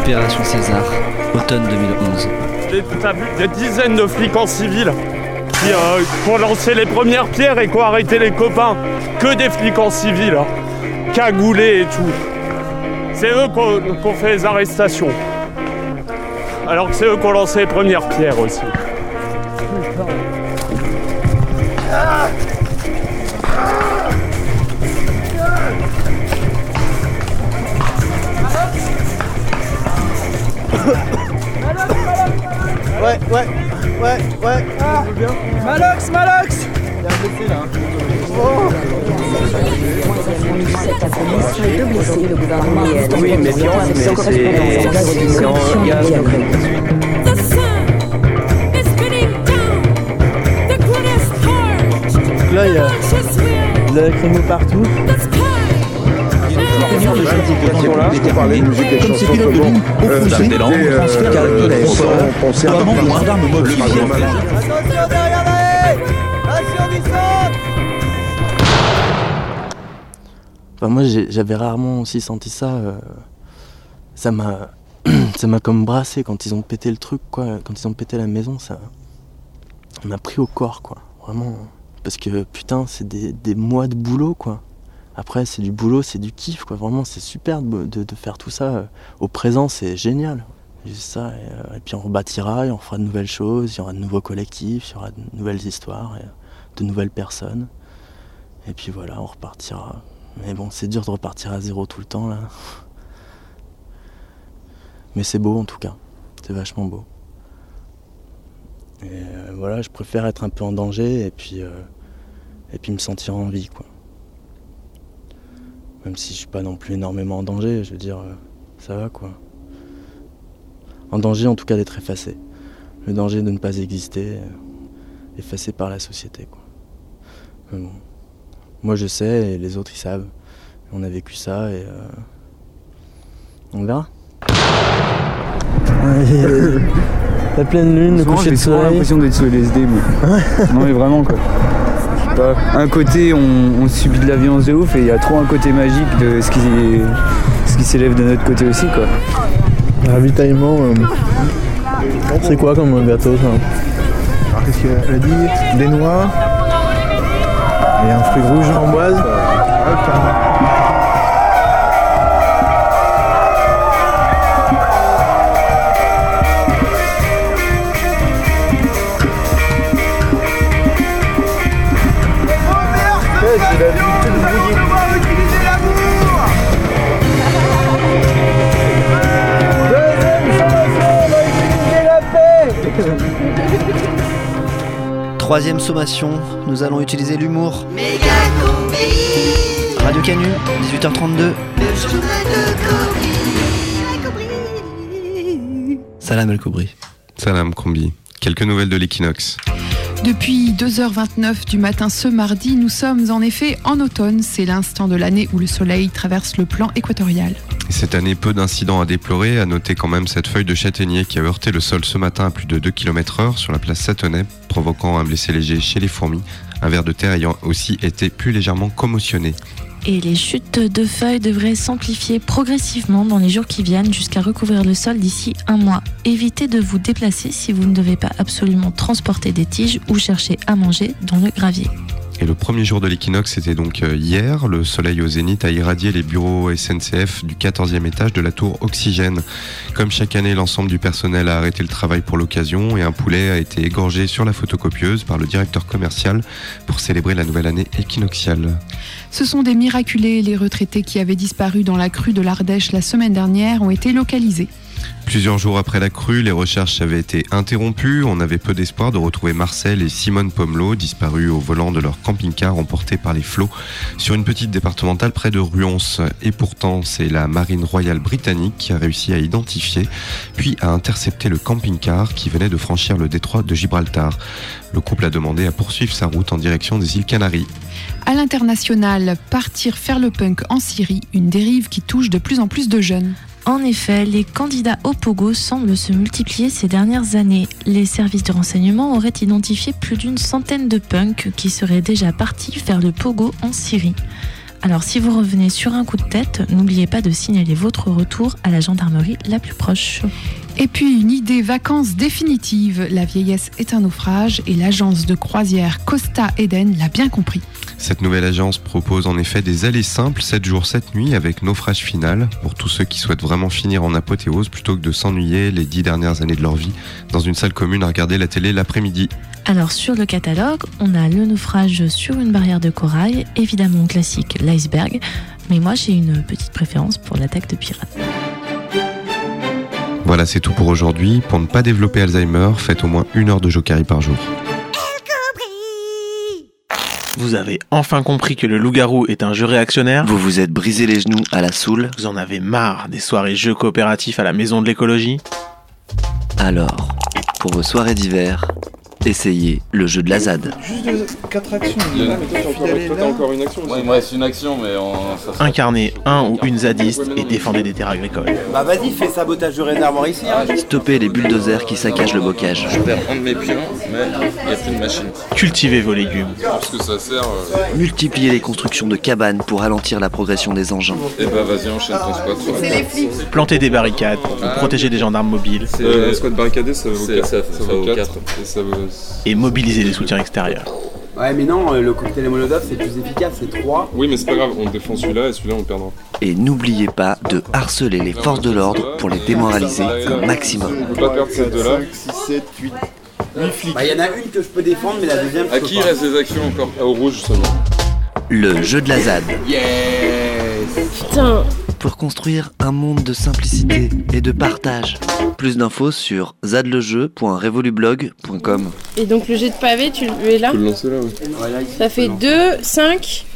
S2: Opération César, automne 2011.
S22: J'ai- T'as vu des dizaines de flics en civil qui, euh, ont lancé les premières pierres et qui ont les copains. Que des flics en civil, hein. cagoulés et tout. C'est eux qui ont fait les arrestations. Alors que c'est eux qui ont lancé les premières pierres aussi.
S3: Ouais, ouais, ouais, ouais. Ah, bien. Malox, Malox Il y a un blessé là.
S14: Oui, mais bien, mais c'est. c'est en gaz de
S3: Donc là il y a de la lacrymo partout.
S14: Comme ces pilotes de ligne au transfert la notamment gendarmes.
S3: Attention derrière du
S21: Enfin, moi, j'avais rarement aussi senti ça. euh, ça m'a, ça m'a comme brassé quand ils ont pété le truc, quoi. Quand ils ont pété la maison, ça m'a pris au corps, quoi. Vraiment. parce que putain, c'est des, des mois de boulot quoi. Après, c'est du boulot, c'est du kiff quoi. Vraiment, c'est super de, faire tout ça euh, au présent, c'est génial. Juste ça, et, euh, et puis on rebâtira, et on fera de nouvelles choses, il y aura de nouveaux collectifs, il y aura de nouvelles histoires, de nouvelles personnes. Et puis voilà, on repartira. Mais bon, c'est dur de repartir à zéro tout le temps là. Mais c'est beau en tout cas, c'est vachement beau. Et euh, voilà, je préfère être un peu en danger et puis, et puis me sentir en vie quoi. Même si je suis pas non plus énormément en danger, je veux dire, euh, ça va quoi. En danger en tout cas d'être effacé. Le danger de ne pas exister, euh, effacé par la société quoi. Mais bon. Moi je sais et les autres ils savent. On a vécu ça et euh, on verra.
S3: La pleine lune, le coucher
S20: j'ai
S3: de soleil.
S20: l'impression d'être sous LSD, moi. non, mais vraiment, quoi. Je sais pas. Un côté, on, on subit de la violence de ouf, et il y a trop un côté magique de ce qui, ce qui s'élève de notre côté aussi, quoi.
S3: Ravitaillement, euh, c'est quoi comme gâteau ça
S23: Alors qu'est-ce qu'elle a dit? Des noix et un fruit rouge framboise. Ouais,
S2: Troisième sommation, nous allons utiliser l'humour. Radio Canu, 18h32. Salam El Koubri.
S7: Salam Combi. Quelques nouvelles de l'équinoxe.
S13: Depuis 2h29 du matin ce mardi, nous sommes en effet en automne. C'est l'instant de l'année où le soleil traverse le plan équatorial.
S7: Et cette année, peu d'incidents à déplorer. À noter quand même cette feuille de châtaignier qui a heurté le sol ce matin à plus de 2 km/h sur la place Satonnet, provoquant un blessé léger chez les fourmis. Un ver de terre ayant aussi été plus légèrement commotionné.
S9: Et les chutes de feuilles devraient s'amplifier progressivement dans les jours qui viennent jusqu'à recouvrir le sol d'ici un mois. Évitez de vous déplacer si vous ne devez pas absolument transporter des tiges ou chercher à manger dans le gravier.
S7: Le premier jour de l'équinoxe, c'était donc euh, hier. Le soleil au zénith a irradié les bureaux SNCF du 14e étage de la tour Oxygène. Comme chaque année, l'ensemble du personnel a arrêté le travail pour l'occasion et un poulet a été égorgé sur la photocopieuse par le directeur commercial pour célébrer la nouvelle année équinoxiale.
S13: Ce sont des miraculés. Les retraités qui avaient disparu dans la crue de l'Ardèche la semaine dernière ont été localisés.
S7: Plusieurs jours après la crue, les recherches avaient été interrompues. On avait peu d'espoir de retrouver Marcel et Simone Pomelot, disparus au volant de leur camping-car emporté par les flots sur une petite départementale près de Ruons. Et pourtant, c'est la marine royale britannique qui a réussi à identifier, puis à intercepter le camping-car qui venait de franchir le détroit de Gibraltar. Le couple a demandé à poursuivre sa route en direction des îles Canaries.
S13: À l'international, partir faire le punk en Syrie, une dérive qui touche de plus en plus de jeunes.
S9: En effet, les candidats au Pogo semblent se multiplier ces dernières années. Les services de renseignement auraient identifié plus d'une centaine de punks qui seraient déjà partis faire le Pogo en Syrie. Alors si vous revenez sur un coup de tête, n'oubliez pas de signaler votre retour à la gendarmerie la plus proche.
S13: Et puis une idée vacances définitive. La vieillesse est un naufrage et l'agence de croisière Costa Eden l'a bien compris.
S7: Cette nouvelle agence propose en effet des allées simples 7 jours 7 nuits avec naufrage final pour tous ceux qui souhaitent vraiment finir en apothéose plutôt que de s'ennuyer les 10 dernières années de leur vie dans une salle commune à regarder la télé l'après-midi.
S9: Alors sur le catalogue, on a le naufrage sur une barrière de corail, évidemment classique l'iceberg, mais moi j'ai une petite préférence pour l'attaque de pirates.
S7: Voilà, c'est tout pour aujourd'hui. Pour ne pas développer Alzheimer, faites au moins une heure de Jokari par jour.
S24: Vous avez enfin compris que le loup-garou est un jeu réactionnaire
S2: Vous vous êtes brisé les genoux à la soule
S24: Vous en avez marre des soirées jeux coopératifs à la maison de l'écologie
S2: Alors, pour vos soirées d'hiver, essayez le jeu de la ZAD.
S23: Juste 4 actions.
S25: Il y a-
S23: mais toi,
S25: t'as encore une action Ouais, il me reste une action, mais on... ça sera-
S24: Incarnez un ou une zadiste et défendez des terres agricoles.
S26: Bah vas-y, fais sabotage de réservoir ici. Hein.
S2: Stoppez les bulldozers qui saccagent le bocage.
S25: Je perds un de mes pions, mais il n'y a plus de machine.
S24: Cultivez vos légumes.
S25: Parce que ça sert. euh,
S2: Multipliez les constructions de cabanes pour ralentir la progression des engins.
S25: Eh bah vas-y, enchaîne ton squat. sur la table.
S24: Plantez des barricades pour protéger des gendarmes mobiles.
S25: Euh, squat barricadé, ça vaut 4. Ça, vaut 4. Et ça vaut...
S24: Et mobilisez des soutiens extérieurs.
S27: Ouais, mais non, le cocktail Molotov c'est plus efficace, c'est 3.
S25: Oui, mais c'est pas grave, on défend celui-là et celui-là on perdra.
S2: Et n'oubliez pas de harceler les forces de l'ordre pour les démoraliser un maximum.
S25: On peut pas perdre ces deux-là.
S27: 6, 7, 8. 8 flics. Bah, il y en a une que je peux défendre, mais la deuxième. je
S25: À qui
S27: pas.
S25: reste des actions encore? Ah, Au rouge seulement.
S2: Le jeu de la ZAD.
S27: Yes
S18: Putain,
S2: Pour construire un monde de simplicité et de partage. Plus d'infos sur zadlejeu.revolublog.com.
S28: Et donc le jet de pavé, tu le mets là
S25: Tu peux le lancer là, oui.
S28: Ça fait 2, 5,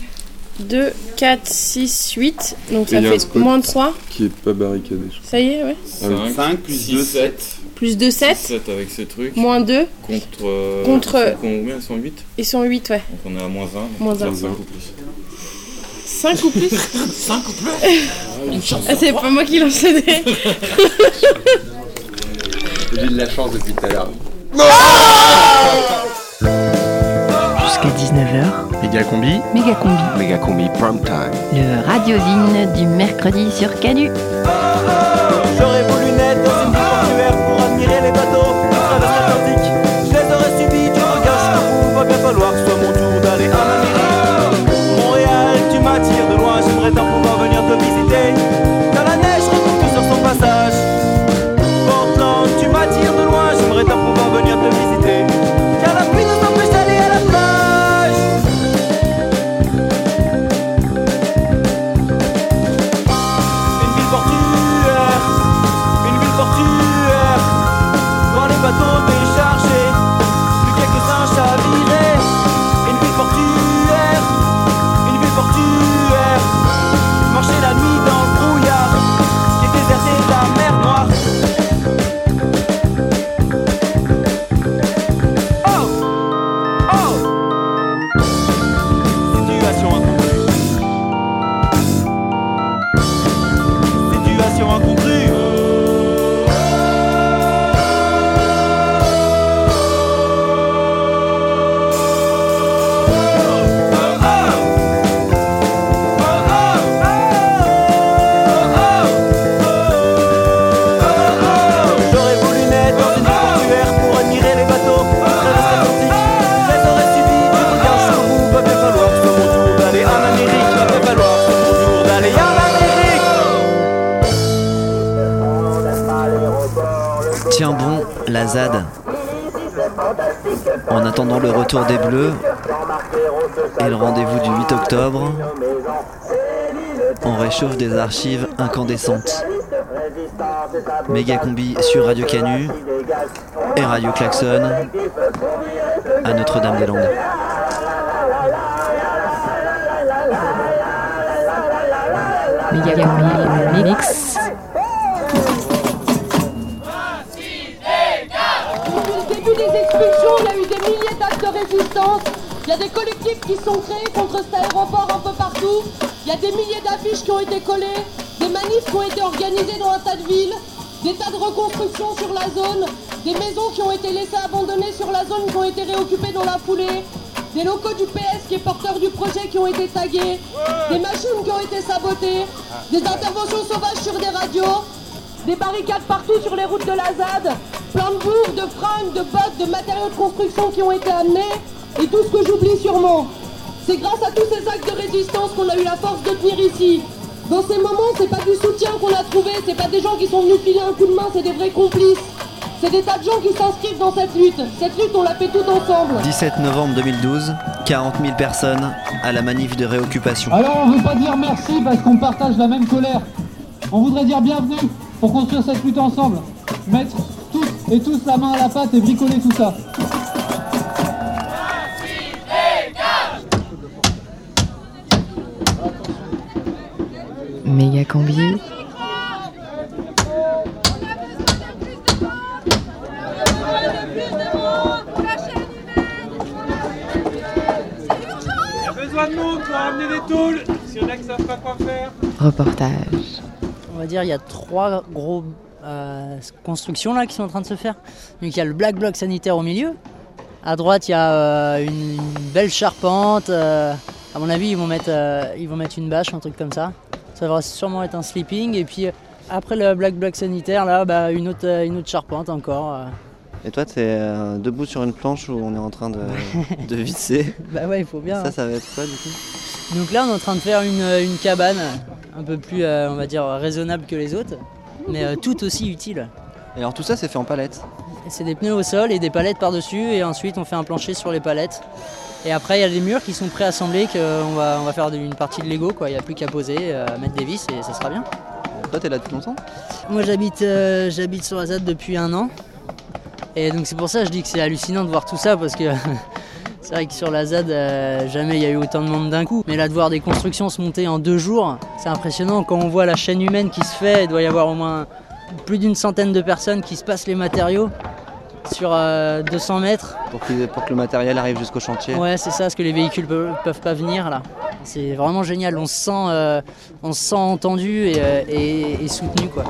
S28: 2, 4, 6, 8. Donc ça fait moins de 3.
S25: Qui est pas barricadé. je
S28: Ça y est, ouais.
S25: crois.
S27: 5 plus 2, 7.
S28: Plus de 7.
S25: 7 avec ces trucs.
S28: Moins 2.
S25: Contre. euh,
S28: Contre-
S25: ils sont Combien Ils sont 8
S28: Ils sont 8, ouais.
S25: Donc on est à moins 1.
S28: Moins un.
S25: 5 ou plus.
S28: 5 ou plus
S25: 5 ou plus Une chance
S28: Ah, c'est pas moi qui lance le dé.
S27: J'ai de la chance depuis tout à l'heure.
S29: Jusqu'à 19h,
S30: Méga combi.
S29: Méga Combi,
S30: Méga combi prime time.
S29: le radiozine du mercredi sur Canu.
S2: On réchauffe des archives incandescentes. Méga combi sur Radio Canu et Radio Klaxon à Notre-Dame-des-Landes.
S4: Méga Combi Mix.
S31: Depuis le début des expulsions, il y a eu des milliers d'actes de résistance. Il y a des collectifs qui sont créés contre cet aéroport un peu partout. Il y a des milliers d'affiches qui ont été collées, des manifs qui ont été organisés dans un tas de villes, des tas de reconstructions sur la zone, des maisons qui ont été laissées abandonnées sur la zone qui ont été réoccupées dans la foulée, des locaux du PS qui est porteur du projet qui ont été tagués, des machines qui ont été sabotées, des interventions sauvages sur des radios, des barricades partout sur les routes de la ZAD, plein de bourgs, de fringues, de bottes, de matériaux de construction qui ont été amenés, et tout ce que j'oublie sûrement. C'est grâce à tous ces actes de résistance qu'on a eu la force de tenir ici. Dans ces moments, c'est pas du soutien qu'on a trouvé, c'est pas des gens qui sont venus filer un coup de main, c'est des vrais complices. C'est des tas de gens qui s'inscrivent dans cette lutte. Cette lutte, on la fait tout ensemble.
S2: 17 novembre 2012, 40 000 personnes à la manif de réoccupation.
S32: Alors on veut pas dire merci parce qu'on partage la même colère. On voudrait dire bienvenue pour construire cette lutte ensemble. Mettre toutes et tous la main à la pâte et bricoler tout ça.
S22: Quoi faire.
S4: Reportage.
S1: On va dire il y a trois gros euh, constructions là qui sont en train de se faire. Donc il y a le black bloc sanitaire au milieu. À droite il y a euh, une, une belle charpente. euh, à mon avis ils vont mettre euh, ils vont mettre une bâche, un truc comme ça. Ça va sûrement être un sleeping. Et puis euh, après le black bloc sanitaire là bah, une autre euh, une autre charpente encore. euh.
S2: Et toi, t'es euh, debout sur une planche où on est en train de, de visser?
S1: Bah ouais, il faut bien.
S2: Ça,
S1: hein.
S2: ça va être quoi du coup?
S1: Donc là, on est en train de faire une, une cabane un peu plus, euh, on va dire, raisonnable que les autres, mais euh, tout aussi utile.
S2: Et alors tout ça, c'est fait en palettes?
S1: Et C'est des pneus au sol et des palettes par-dessus, et ensuite on fait un plancher sur les palettes. Et après, il y a les murs qui sont préassemblés, qu'on va, on va faire une partie de Lego, quoi. Il n'y a plus qu'à poser, euh, mettre des vis et ça sera bien.
S2: Toi, t'es là depuis longtemps?
S1: Moi, j'habite euh, j'habite sur la ZAD depuis un an. Et donc, c'est pour ça que je dis que c'est hallucinant de voir tout ça, parce que c'est vrai que sur la ZAD, euh, jamais il y a eu autant de monde d'un coup. Mais là, de voir des constructions se monter en deux jours, c'est impressionnant. Quand on voit la chaîne humaine qui se fait, il doit y avoir au moins plus d'une centaine de personnes qui se passent les matériaux sur euh, 200 mètres.
S2: pour que, pour que le matériel arrive jusqu'au chantier.
S1: Ouais, c'est ça, parce que les véhicules peuvent, peuvent pas venir là. C'est vraiment génial, on se sent, euh, on se sent entendu et, euh, et- et soutenu quoi.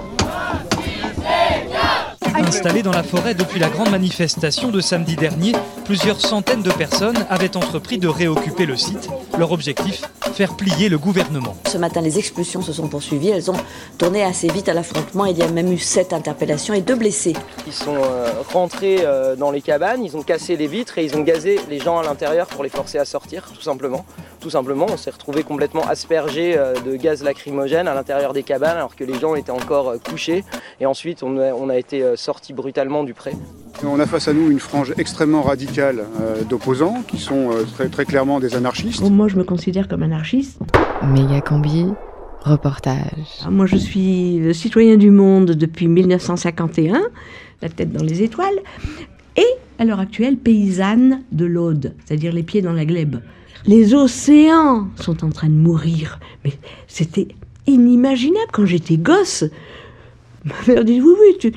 S33: Installés dans la forêt depuis la grande manifestation de samedi dernier, plusieurs centaines de personnes avaient entrepris de réoccuper le site. Leur objectif, faire plier le gouvernement.
S34: Ce matin, les expulsions se sont poursuivies. Elles ont tourné assez vite à l'affrontement. Il y a même eu sept interpellations et deux blessés.
S35: Ils sont euh, rentrés euh, dans les cabanes, ils ont cassé les vitres et ils ont gazé les gens à l'intérieur pour les forcer à sortir, tout simplement. Tout simplement, on s'est retrouvé complètement aspergé euh, de gaz lacrymogène à l'intérieur des cabanes alors que les gens étaient encore euh, couchés. Et ensuite, on a, on a été euh, sortis brutalement du pré.
S36: On a face à nous une frange extrêmement radicale euh, d'opposants qui sont euh, très, très clairement des anarchistes.
S20: moi, je me considère comme anarchiste.
S4: Méga combi, reportage.
S20: Ah, Moi, je suis le citoyen du monde depuis 1951, la tête dans les étoiles, et à l'heure actuelle, paysanne de l'Aude, c'est-à-dire les pieds dans la glèbe. Les océans sont en train de mourir, mais c'était inimaginable quand j'étais gosse. Ma mère disait oui oui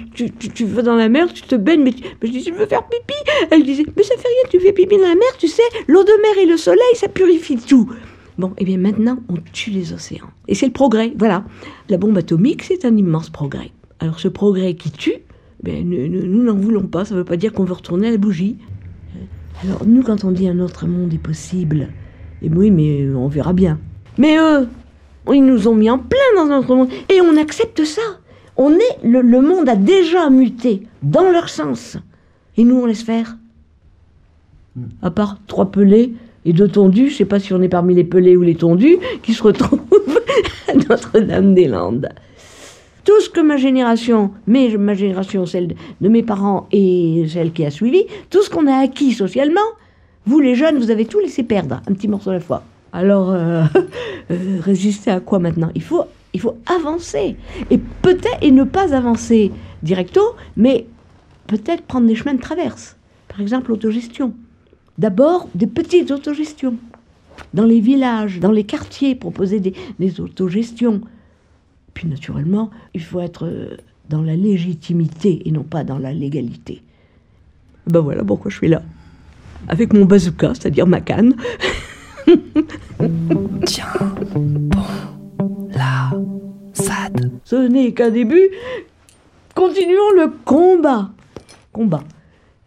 S20: tu, vas dans la mer tu te baignes mais, je disais je veux faire pipi elle disait mais ça fait rien tu fais pipi dans la mer tu sais l'eau de mer et le soleil ça purifie tout Bon, et bien maintenant, on tue les océans. Et c'est le progrès, voilà. La bombe atomique, c'est un immense progrès. Alors ce progrès qui tue, ben, nous n'en voulons pas, ça ne veut pas dire qu'on veut retourner à la bougie. Alors nous, quand on dit un autre monde est possible, et oui, mais on verra bien. Mais eux, ils nous ont mis en plein dans notre monde, et on accepte ça. On est, le, le monde a déjà muté dans leur sens. Et nous, on laisse faire. À part trois pelés et deux tondus, je sais pas si on est parmi les pelés ou les tondus, qui se retrouvent à Notre-Dame-des-Landes. Tout ce que ma génération, mais ma génération, celle de mes parents et celle qui a suivi, tout ce qu'on a acquis socialement, vous les jeunes, vous avez tout laissé perdre, un petit morceau à la fois. Alors, euh, euh, résister à quoi maintenant? Il faut, il faut avancer. Et peut-être, et ne pas avancer directo, mais peut-être prendre des chemins de traverse. Par exemple, l'autogestion. D'abord, des petites autogestions. Dans les villages, dans les quartiers, proposer des, des autogestions. Puis naturellement, il faut être euh, dans la légitimité et non pas dans la légalité. Ben voilà pourquoi je suis là. Avec mon bazooka, c'est-à-dire ma canne.
S37: Tiens, bon, la SAD.
S20: Ce n'est qu'un début. Continuons le combat. Combat.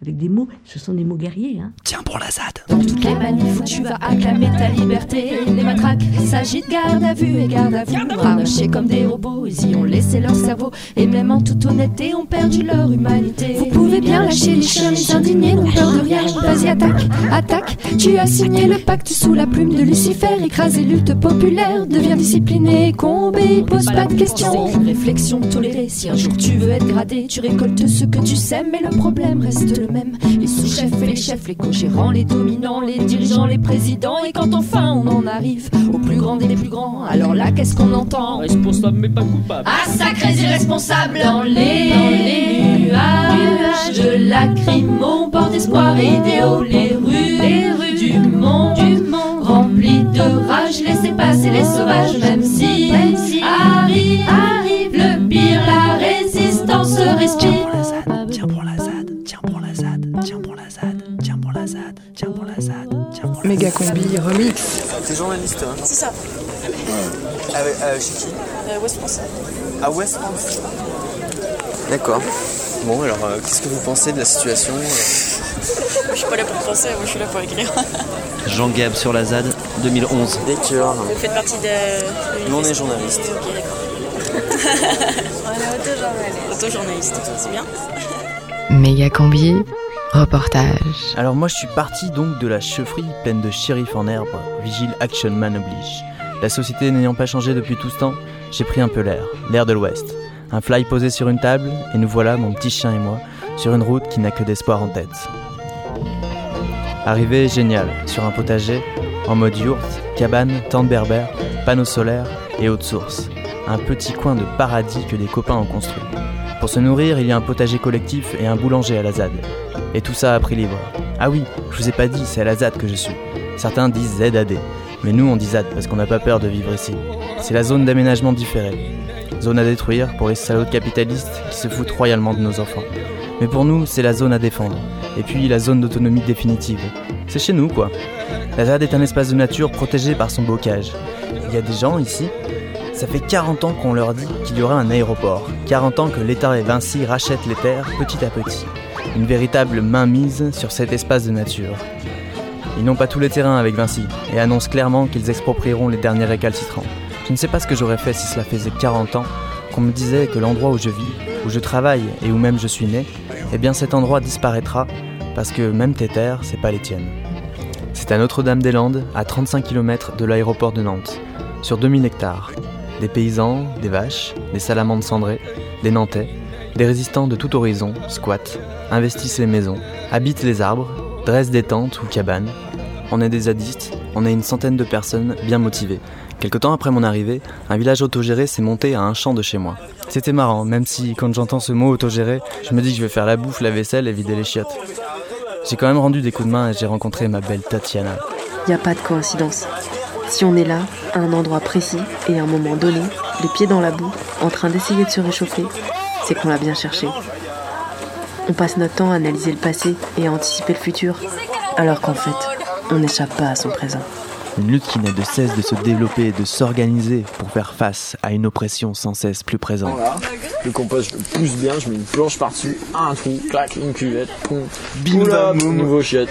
S20: Avec des mots, ce sont des mots guerriers. Hein.
S37: Tiens pour la ZAD.
S38: Dans toutes les manifs où tu vas acclamer ta liberté, les matraques s'agitent garde à vue et garde à vue. Harnachés comme des robots, ils y ont laissé leur cerveau. Et même en toute honnêteté, ont perdu leur humanité. Vous pouvez bien lâcher les chiens, les indignés n'ont peur de rien. Vas-y, attaque, attaque. Tu as signé le pacte sous la plume de Lucifer. Écraser lutte populaire, deviens discipliné. Combé, pose pas de questions. Une réflexion tolérée. Si un jour tu veux être gradé, tu récoltes ce que tu sèmes. Mais le problème reste le même. Les sous-chefs et les chefs, les co-gérants, les dominants, les dirigeants, les présidents. Et quand enfin on en arrive au plus grand des plus grands, alors là qu'est-ce qu'on entend?
S39: Responsable mais pas coupable.
S38: Ah, sacrés irresponsables dans les, dans les nuages de porte espoir et idéaux, les rues, les rues du monde, du monde remplies de rage, laissez passer les sauvages, même si, même si arrive, arrive le pire, la résistance respire.
S37: Tiens pour tiens pour la ZAD, tiens pour la ZAD, tiens pour la ZAD, tiens pour la
S4: Méga combi remix.
S11: T'es journaliste, hein
S28: C'est ça.
S11: Euh, chez qui?
S28: Euh, West France.
S11: À West France. D'accord. Bon, alors, euh, qu'est-ce que vous pensez de la situation euh?
S28: Je suis pas là pour penser, moi je suis là pour écrire.
S2: Jean Gab sur la ZAD 2011.
S11: D'accord.
S28: Vous faites partie de.
S11: Nous, on est journaliste.
S28: Ok, d'accord. on est auto-journaliste. Auto-journaliste, c'est bien.
S4: Méga combier, reportage.
S21: Alors moi je suis parti donc de la chefferie pleine de shérifs en herbe, Vigile Action Man oblige. La société n'ayant pas changé depuis tout ce temps, j'ai pris un peu l'air, l'air de l'Ouest. Un fly posé sur une table, et nous voilà, mon petit chien et moi, sur une route qui n'a que d'espoir en tête. Arrivée géniale, sur un potager, en mode yourte, cabane, tente berbère, panneaux solaires et haute source. Un petit coin de paradis que des copains ont construit. Pour se nourrir, il y a un potager collectif et un boulanger à la ZAD. Et tout ça à prix libre. Ah oui, je vous ai pas dit, c'est à la ZAD que je suis. Certains disent ZAD, mais nous on dit ZAD parce qu'on n'a pas peur de vivre ici. C'est la zone d'aménagement différé. Zone à détruire pour les salauds capitalistes qui se foutent royalement de nos enfants. Mais pour nous, c'est la zone à défendre. Et puis la zone d'autonomie définitive. C'est chez nous quoi. La ZAD est un espace de nature protégé par son bocage. Il y a des gens ici ça fait 40 ans qu'on leur dit qu'il y aura un aéroport. 40 ans que l'État et Vinci rachètent les terres petit à petit. Une véritable mainmise sur cet espace de nature. Ils n'ont pas tous les terrains avec Vinci et annoncent clairement qu'ils exproprieront les derniers récalcitrants. Je ne sais pas ce que j'aurais fait si cela faisait 40 ans qu'on me disait que l'endroit où je vis, où je travaille et où même je suis né, eh bien cet endroit disparaîtra parce que même tes terres, c'est pas les tiennes. C'est à Notre-Dame-des-Landes, à 35 km de l'aéroport de Nantes, sur 2000 hectares. Des paysans, des vaches, des salamandres cendrées, des Nantais, des résistants de tout horizon squattent, investissent les maisons, habitent les arbres, dressent des tentes ou cabanes. On est des zadistes, on est une centaine de personnes bien motivées. Quelque temps après mon arrivée, un village autogéré s'est monté à un champ de chez moi. C'était marrant, même si quand j'entends ce mot autogéré, je me dis que je vais faire la bouffe, la vaisselle et vider les chiottes. J'ai quand même rendu des coups de main et j'ai rencontré ma belle Tatiana.
S40: Y a pas de coïncidence. Si on est là, à un endroit précis et à un moment donné, les pieds dans la boue, en train d'essayer de se réchauffer, c'est qu'on l'a bien cherché. On passe notre temps à analyser le passé et à anticiper le futur, alors qu'en fait, on n'échappe pas à son présent.
S21: Une lutte qui n'a de cesse de se développer et de s'organiser pour faire face à une oppression sans cesse plus présente.
S41: Voilà. Le compost, je le pousse bien, je mets une planche par-dessus, un trou, clac, une cuvette, poum, bim
S1: Oula,
S41: bam,
S1: boum.
S41: nouveau chiotte.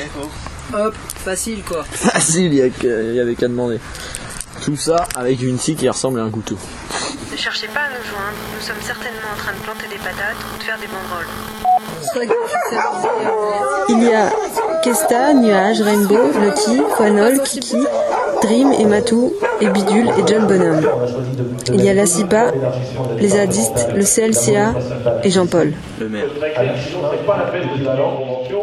S1: Hop, facile quoi.
S41: Facile, il y, a que- il y avait qu'à demander. Tout ça avec une scie qui ressemble à un couteau.
S40: Ne cherchez pas à nous joindre, nous sommes certainement en train de planter des patates ou de faire des banderoles.
S42: Il y a Kesta, Nuage, Rainbow, Lucky, Quanol, Kiki, Dream et Matou, et Bidule et John Bonhomme. Il y a la CIPA, les zadistes, le CLCA et Jean-Paul.
S21: Le maire.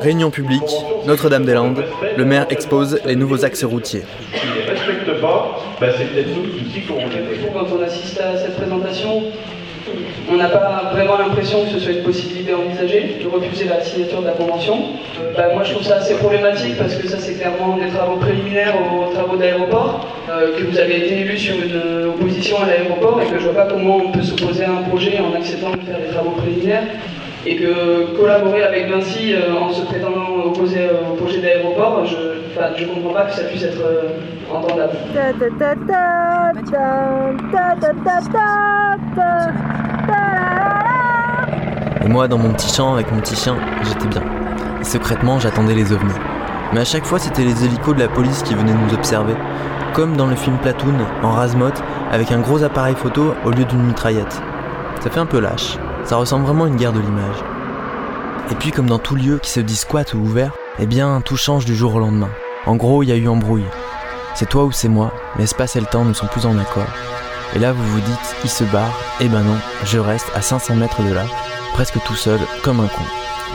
S21: Réunion publique, Notre-Dame-des-Landes. Le maire expose les nouveaux axes routiers.
S43: ne respectent pas, c'est peut-être nous qui qui auront des raisons.
S44: Quand on assiste à cette présentation, on n'a pas vraiment l'impression que ce soit une possibilité envisagée de refuser la signature de la convention. Euh, bah, moi je trouve ça assez problématique parce que ça c'est clairement des travaux préliminaires aux travaux d'aéroport, euh, que vous avez été élu sur une opposition à l'aéroport et que je vois pas comment on peut s'opposer à un projet en acceptant de faire des travaux préliminaires et que collaborer avec Vinci euh, en se prétendant opposé euh, au projet d'aéroport, je ne comprends pas que ça puisse être euh, entendable.
S21: Et moi, dans mon petit champ avec mon petit chien, j'étais bien. Et secrètement, j'attendais les ovnis. Mais à chaque fois, c'était les hélicos de la police qui venaient nous observer. Comme dans le film Platoon, en rasemote, avec un gros appareil photo au lieu d'une mitraillette. Ça fait un peu lâche. Ça ressemble vraiment à une guerre de l'image. Et puis, comme dans tout lieu qui se dit squat ou ouvert, eh bien, tout change du jour au lendemain. En gros, il y a eu embrouille. C'est toi ou c'est moi, l'espace et le temps ne sont plus en accord. Et là, vous vous dites, il se barre, eh ben non, je reste à 500 mètres de là, presque tout seul, comme un con.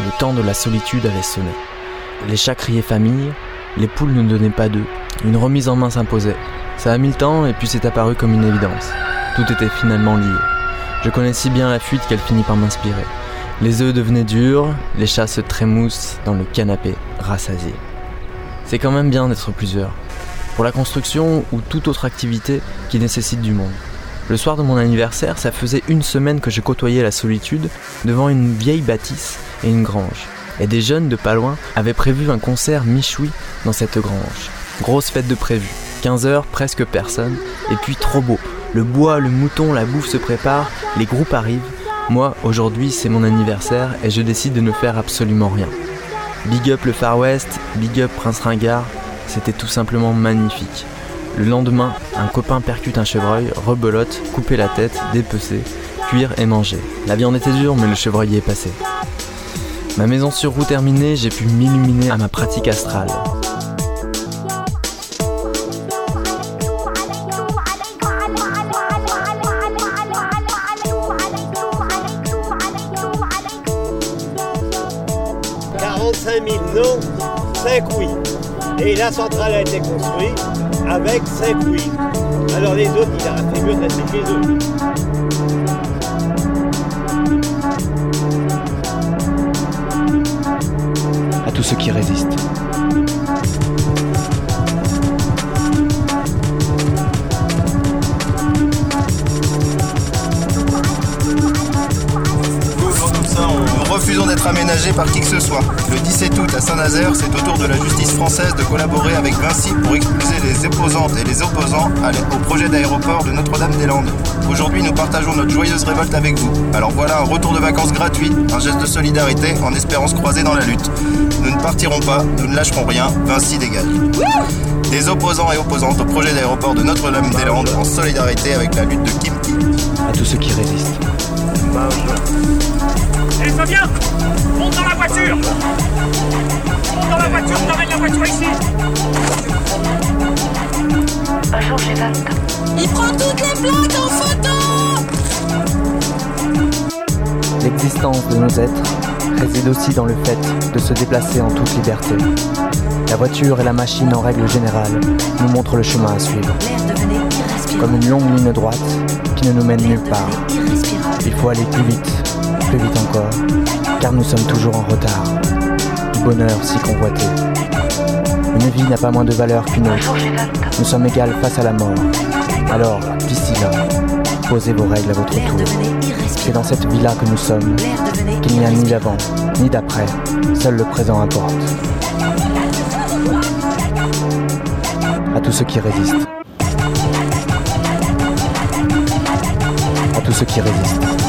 S21: Le temps de la solitude avait sonné. Les chats criaient famille, les poules ne donnaient pas d'œufs, une remise en main s'imposait. Ça a mis le temps et puis c'est apparu comme une évidence. Tout était finalement lié. Je connais si bien la fuite qu'elle finit par m'inspirer. Les œufs devenaient durs, les chats se trémoussent dans le canapé, rassasiés. C'est quand même bien d'être plusieurs. Pour la construction ou toute autre activité qui nécessite du monde. Le soir de mon anniversaire, ça faisait une semaine que je côtoyais la solitude devant une vieille bâtisse et une grange. Et des jeunes de pas loin avaient prévu un concert michoui dans cette grange. Grosse fête de prévu. 15 heures, presque personne. Et puis trop beau. Le bois, le mouton, la bouffe se préparent, les groupes arrivent. Moi, aujourd'hui, c'est mon anniversaire et je décide de ne faire absolument rien. Big up le Far West, big up Prince Ringard, c'était tout simplement magnifique. Le lendemain, un copain percute un chevreuil, rebelote, couper la tête, dépecer, cuire et manger. La viande était dure, mais le chevreuil est passé. Ma maison sur roue terminée, j'ai pu m'illuminer à ma pratique astrale.
S45: « 45 000 non, 5 oui. Et la centrale a été construite avec 5 oui. Alors les autres, il a fait mieux de rester chez eux.
S21: À tous ceux qui résistent.
S46: Par qui que ce soit. Le 17 août à Saint-Nazaire, c'est au tour de la justice française de collaborer avec Vinci pour expulser les opposantes et les opposants au projet d'aéroport de Notre-Dame-des-Landes. Aujourd'hui, nous partageons notre joyeuse révolte avec vous. Alors voilà un retour de vacances gratuit, un geste de solidarité en espérant se croiser dans la lutte. Nous ne partirons pas, nous ne lâcherons rien, Vinci dégage. Des opposants et opposantes au projet d'aéroport de Notre-Dame-des-Landes en solidarité avec la lutte de Kim Ki.
S21: À tous ceux qui résistent.
S47: Fabien Monte dans la voiture Monte dans la voiture, la voiture ici
S37: Il prend toutes les plaques en photo
S21: L'existence de nos êtres réside aussi dans le fait de se déplacer en toute liberté. La voiture et la machine en règle générale nous montrent le chemin à suivre. Comme une longue ligne droite qui ne nous mène nulle part. Il faut aller plus vite, plus vite encore, car nous sommes toujours en retard. Du bonheur si convoité. Une vie n'a pas moins de valeur qu'une autre. Nous sommes égales face à la mort. Alors, d'ici là, posez vos règles à votre tour. C'est dans cette vie-là que nous sommes, qu'il n'y a ni d'avant, ni d'après. Seul le présent importe. À tous ceux qui résistent. À tous ceux qui résistent.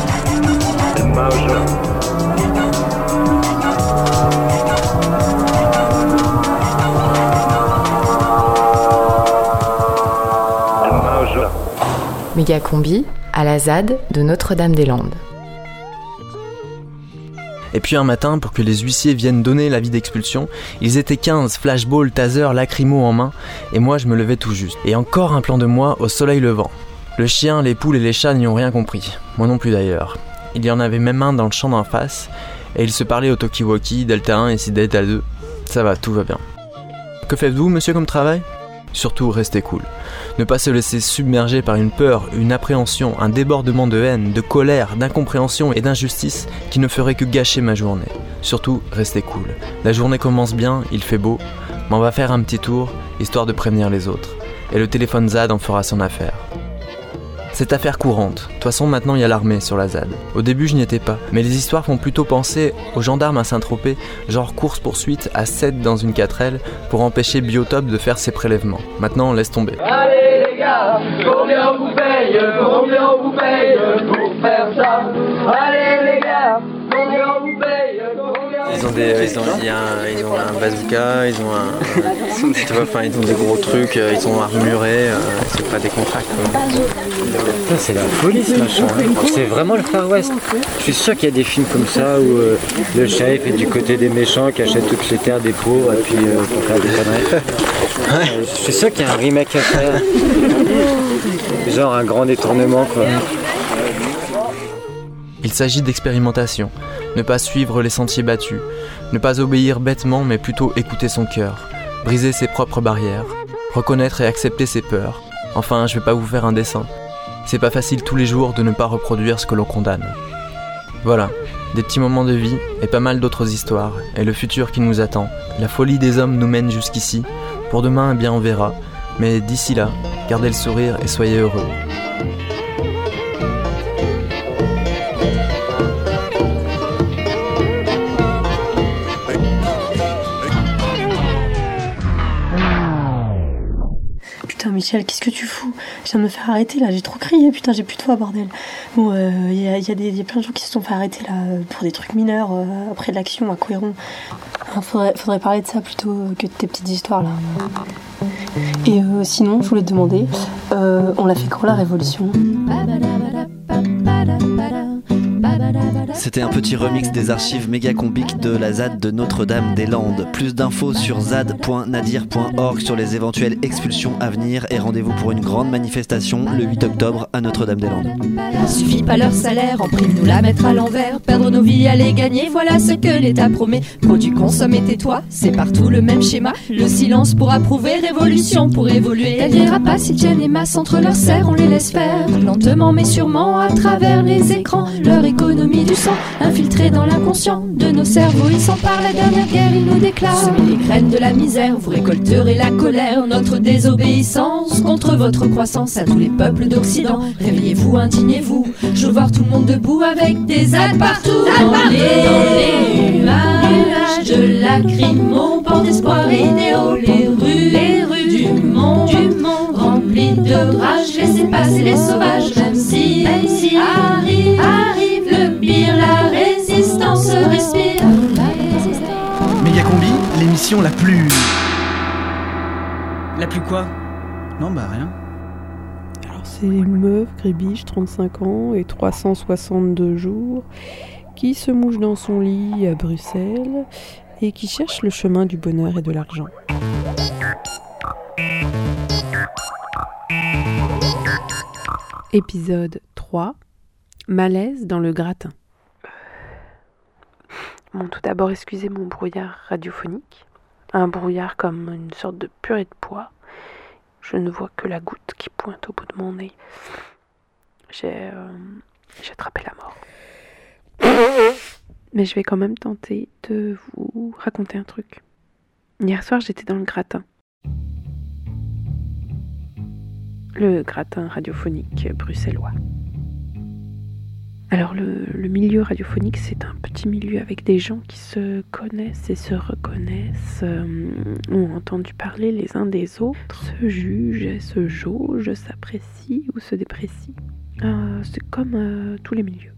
S4: Méga combi à la ZAD de Notre-Dame-des-Landes.
S21: Et puis un matin, pour que les huissiers viennent donner l'avis d'expulsion, ils étaient 15, flashball, taser, lacrymo en main, et moi je me levais tout juste. Et encore un plan de moi au soleil levant. Le chien, les poules et les chats n'y ont rien compris. Moi non plus d'ailleurs. Il y en avait même un dans le champ d'en face, et ils se parlaient au Tokiwoki, Delta 1 et si Delta 2. Ça va, tout va bien. Que faites-vous, monsieur, comme travail? Surtout, restez cool. Ne pas se laisser submerger par une peur, une appréhension, un débordement de haine, de colère, d'incompréhension et d'injustice qui ne ferait que gâcher ma journée. Surtout, restez cool. La journée commence bien, il fait beau, mais on va faire un petit tour, histoire de prévenir les autres. Et le téléphone ZAD en fera son affaire. C'est affaire courante. De toute façon, maintenant, il y a l'armée sur la ZAD. Au début, je n'y étais pas. Mais les histoires font plutôt penser aux gendarmes à Saint-Tropez, genre course-poursuite à 7 dans une 4L pour empêcher Biotop de faire ses prélèvements. Maintenant, laisse tomber.
S47: Allez les gars, combien on vous paye Combien on vous paye pour faire ça? Allez les gars, combien on vous paye
S2: Ils ont des, ils ont, il y a un, ils ont un bazooka, ils ont un, tu vois, enfin ils ont des gros trucs, euh, ils sont armurés, euh, c'est pas des contracts.
S48: C'est la folie ce machin. hein. C'est vraiment le Far West. Je suis sûr qu'il y a des films comme ça où euh, le shérif est du côté des méchants qui achètent toutes les terres des pauvres et puis euh, pour faire des conneries. Je suis sûr qu'il y a un remake à faire. Genre un grand détournement quoi.
S21: Il s'agit d'expérimentation, ne pas suivre les sentiers battus, ne pas obéir bêtement mais plutôt écouter son cœur, briser ses propres barrières, reconnaître et accepter ses peurs. Enfin, je vais pas vous faire un dessin. C'est pas facile tous les jours de ne pas reproduire ce que l'on condamne. Voilà, des petits moments de vie et pas mal d'autres histoires, et le futur qui nous attend. La folie des hommes nous mène jusqu'ici, pour demain, eh bien on verra. Mais d'ici là, gardez le sourire et soyez heureux.
S49: Michel, qu'est-ce que tu fous? Je viens de me faire arrêter là, j'ai trop crié, putain, j'ai plus de voix, bordel. Bon, il y, a, y a y a plein de gens qui se sont fait arrêter là euh, pour des trucs mineurs euh, après l'action à Couéron. Alors, faudrait, faudrait parler de ça plutôt euh, que de tes petites histoires là. Et euh, sinon, je voulais te demander, euh, on l'a fait quand la révolution?
S2: C'était un petit remix des archives méga combiques de la ZAD de Notre-Dame-des-Landes. Plus d'infos sur zad.nadir.org sur les éventuelles expulsions à venir et rendez-vous pour une grande manifestation le 8 octobre à Notre-Dame-des-Landes.
S38: Suffit pas leur salaire, en prime nous la mettre à l'envers. Perdre nos vies, aller gagner, voilà ce que l'État promet. Produit, consomme et tais-toi, c'est partout le même schéma. Le silence pour approuver, révolution pour évoluer. Elle dira pas si tiennent les masses entre leurs serres, on les laisse faire. Lentement mais sûrement à travers les écrans. Leur économie du sang, infiltrée dans l'inconscient de nos cerveaux. Ils s'emparent la dernière guerre, ils nous déclarent. Semez les graines de la misère, vous récolterez la colère. Notre désobéissance contre votre croissance à tous les peuples d'Occident. Réveillez-vous, indignez-vous. Je veux voir tout le monde debout avec des ailes partout. Dans les nuages de lacrymo, porte d'espoir idéaux. Les rues, les rues du monde, du monde remplies de rage. Laissez passer les sauvages, même si, même si arrive, résistance respire.
S50: Mégacombi, l'émission la plus.
S1: La plus quoi? Non, bah rien.
S51: C'est une meuf, Grébiche, 35 ans et 362 jours, qui se mouche dans son lit à Bruxelles et qui cherche le chemin du bonheur et de l'argent. Épisode 3 Malaise dans le gratin. Bon, tout d'abord, excusez mon brouillard radiophonique. Un brouillard comme une sorte de purée de pois. Je ne vois que la goutte qui pointe au bout de mon nez. J'ai euh, j'ai attrapé la mort. Mais je vais quand même tenter de vous raconter un truc. Hier soir, j'étais dans le gratin. Le gratin radiophonique bruxellois. Alors le, milieu radiophonique, c'est un petit milieu avec des gens qui se connaissent et se reconnaissent, euh, ont entendu parler les uns des autres, se jugent, se jaugent, s'apprécient ou se déprécient. Euh, c'est comme euh, tous les milieux.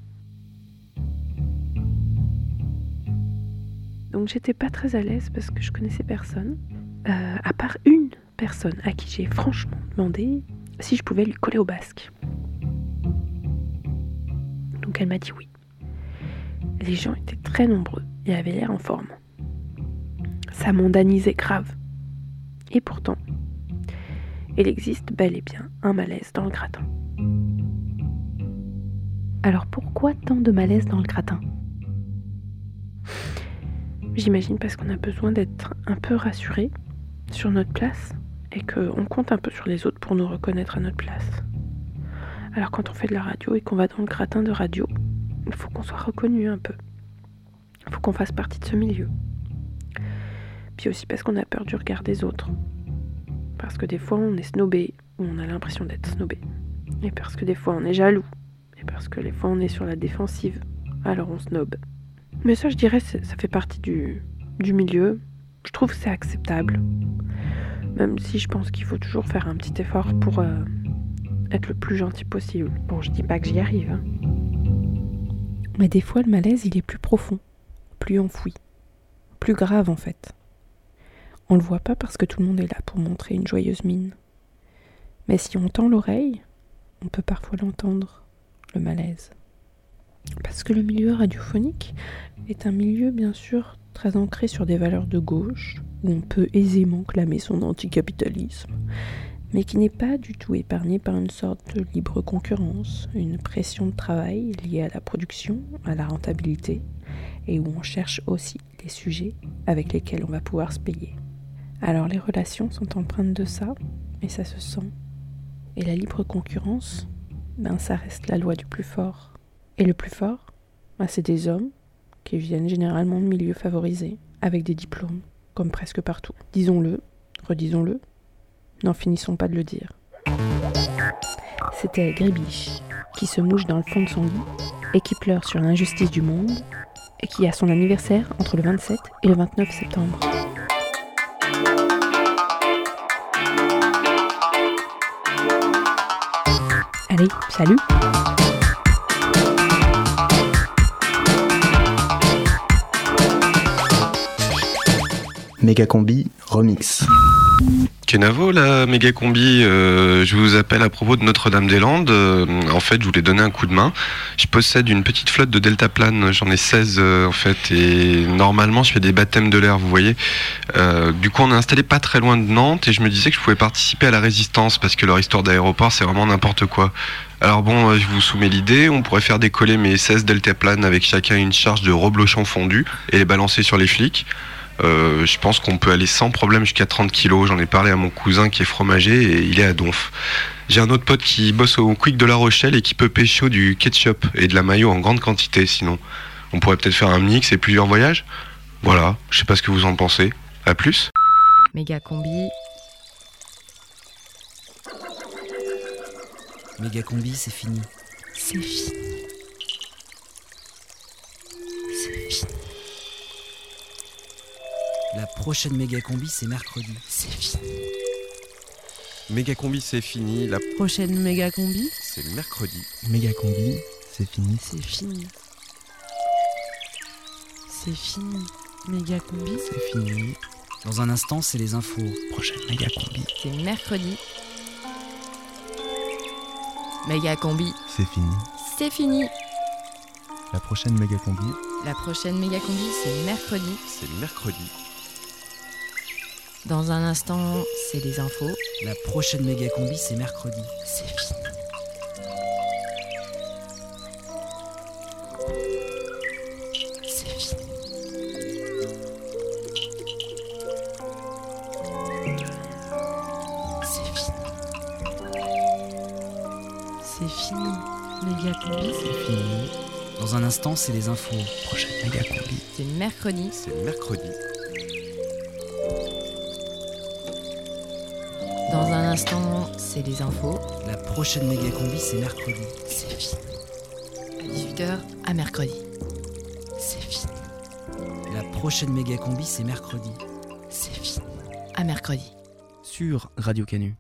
S51: Donc j'étais pas très à l'aise parce que je connaissais personne, à part une personne à qui j'ai franchement demandé si je pouvais lui coller au basque. Elle m'a dit oui. Les gens étaient très nombreux et avaient l'air en forme. Ça mondanisait grave. Et pourtant, il existe bel et bien un malaise dans le gratin. Alors pourquoi tant de malaise dans le gratin? J'imagine parce qu'on a besoin d'être un peu rassuré sur notre place et qu'on compte un peu sur les autres pour nous reconnaître à notre place. Alors quand on fait de la radio et qu'on va dans le gratin de radio, il faut qu'on soit reconnu un peu. Il faut qu'on fasse partie de ce milieu. Puis aussi parce qu'on a peur du regard des autres. Parce que des fois on est snobé, ou on a l'impression d'être snobé. Et parce que des fois on est jaloux. Et parce que des fois on est sur la défensive. Alors on snob. Mais ça je dirais ça fait partie du, du milieu. Je trouve c'est acceptable. Même si je pense qu'il faut toujours faire un petit effort pour euh, être le plus gentil possible. Bon, je dis pas que j'y arrive. hein. Mais des fois, le malaise, il est plus profond, plus enfoui, plus grave en fait. On le voit pas parce que tout le monde est là pour montrer une joyeuse mine. Mais si on tend l'oreille, on peut parfois l'entendre, le malaise. Parce que le milieu radiophonique est un milieu bien sûr très ancré sur des valeurs de gauche, où on peut aisément clamer son anticapitalisme, mais qui n'est pas du tout épargné par une sorte de libre concurrence, une pression de travail liée à la production, à la rentabilité, et où on cherche aussi les sujets avec lesquels on va pouvoir se payer. Alors les relations sont empreintes de ça, et ça se sent. Et la libre concurrence, ben ça reste la loi du plus fort. Et le plus fort, ben, c'est des hommes qui viennent généralement de milieux favorisés, avec des diplômes, comme presque partout. Disons-le, redisons-le, n'en finissons pas de le dire. C'était Grébiche, qui se mouche dans le fond de son lit et qui pleure sur l'injustice du monde et qui a son anniversaire entre le 27 et le 29 septembre. Allez, salut
S50: Mégacombi remix.
S7: Kenavo, la méga combi, euh, je vous appelle à propos de Notre-Dame-des-Landes. Euh, en fait, je voulais donner un coup de main. Je possède une petite flotte de deltaplanes, j'en ai 16 euh, en fait, et normalement je fais des baptêmes de l'air, vous voyez. Du coup, on est installé pas très loin de Nantes et je me disais que je pouvais participer à la résistance parce que leur histoire d'aéroport, c'est vraiment n'importe quoi. Alors bon, je vous soumets l'idée, on pourrait faire décoller mes 16 deltaplanes avec chacun une charge de reblochon fondu et les balancer sur les flics. Euh, je pense qu'on peut aller sans problème jusqu'à 30 kilos. J'en ai parlé à mon cousin qui est fromager et il est à Donf. J'ai un autre pote qui bosse au Quick de La Rochelle et qui peut pécho du ketchup et de la mayo en grande quantité sinon. On pourrait peut-être faire un mix et plusieurs voyages Voilà, je sais pas ce que vous en pensez. À plus
S4: Méga combi.
S19: Méga combi, c'est fini.
S4: C'est fini. C'est fini.
S19: La prochaine méga combi, c'est mercredi.
S4: C'est fini.
S3: Méga combi, c'est fini. La
S4: Prochaine méga combi.
S3: c'est mercredi.
S19: Méga combi, c'est fini.
S4: C'est fini. C'est fini. Méga combi.
S19: C'est fini. Dans un instant, c'est les infos. Prochaine méga combi.
S4: C'est mercredi. Méga combi.
S19: C'est fini.
S4: C'est fini.
S19: La prochaine méga combi.
S4: La prochaine méga combi, c'est mercredi.
S3: C'est mercredi.
S4: Dans un instant, c'est les infos.
S19: La prochaine méga combi, c'est mercredi.
S4: C'est fini. C'est fini. C'est fini. C'est fini. Méga combi.
S19: C'est fini. Dans un instant, c'est les infos. Prochaine méga combi.
S4: C'est mercredi.
S3: C'est mercredi.
S4: Dans un instant, c'est les infos.
S19: La prochaine méga combi, c'est mercredi.
S4: C'est fini. À 18h, à mercredi. C'est fini.
S19: La prochaine méga combi, c'est mercredi.
S4: C'est fini. À mercredi.
S52: Sur Radio Canu.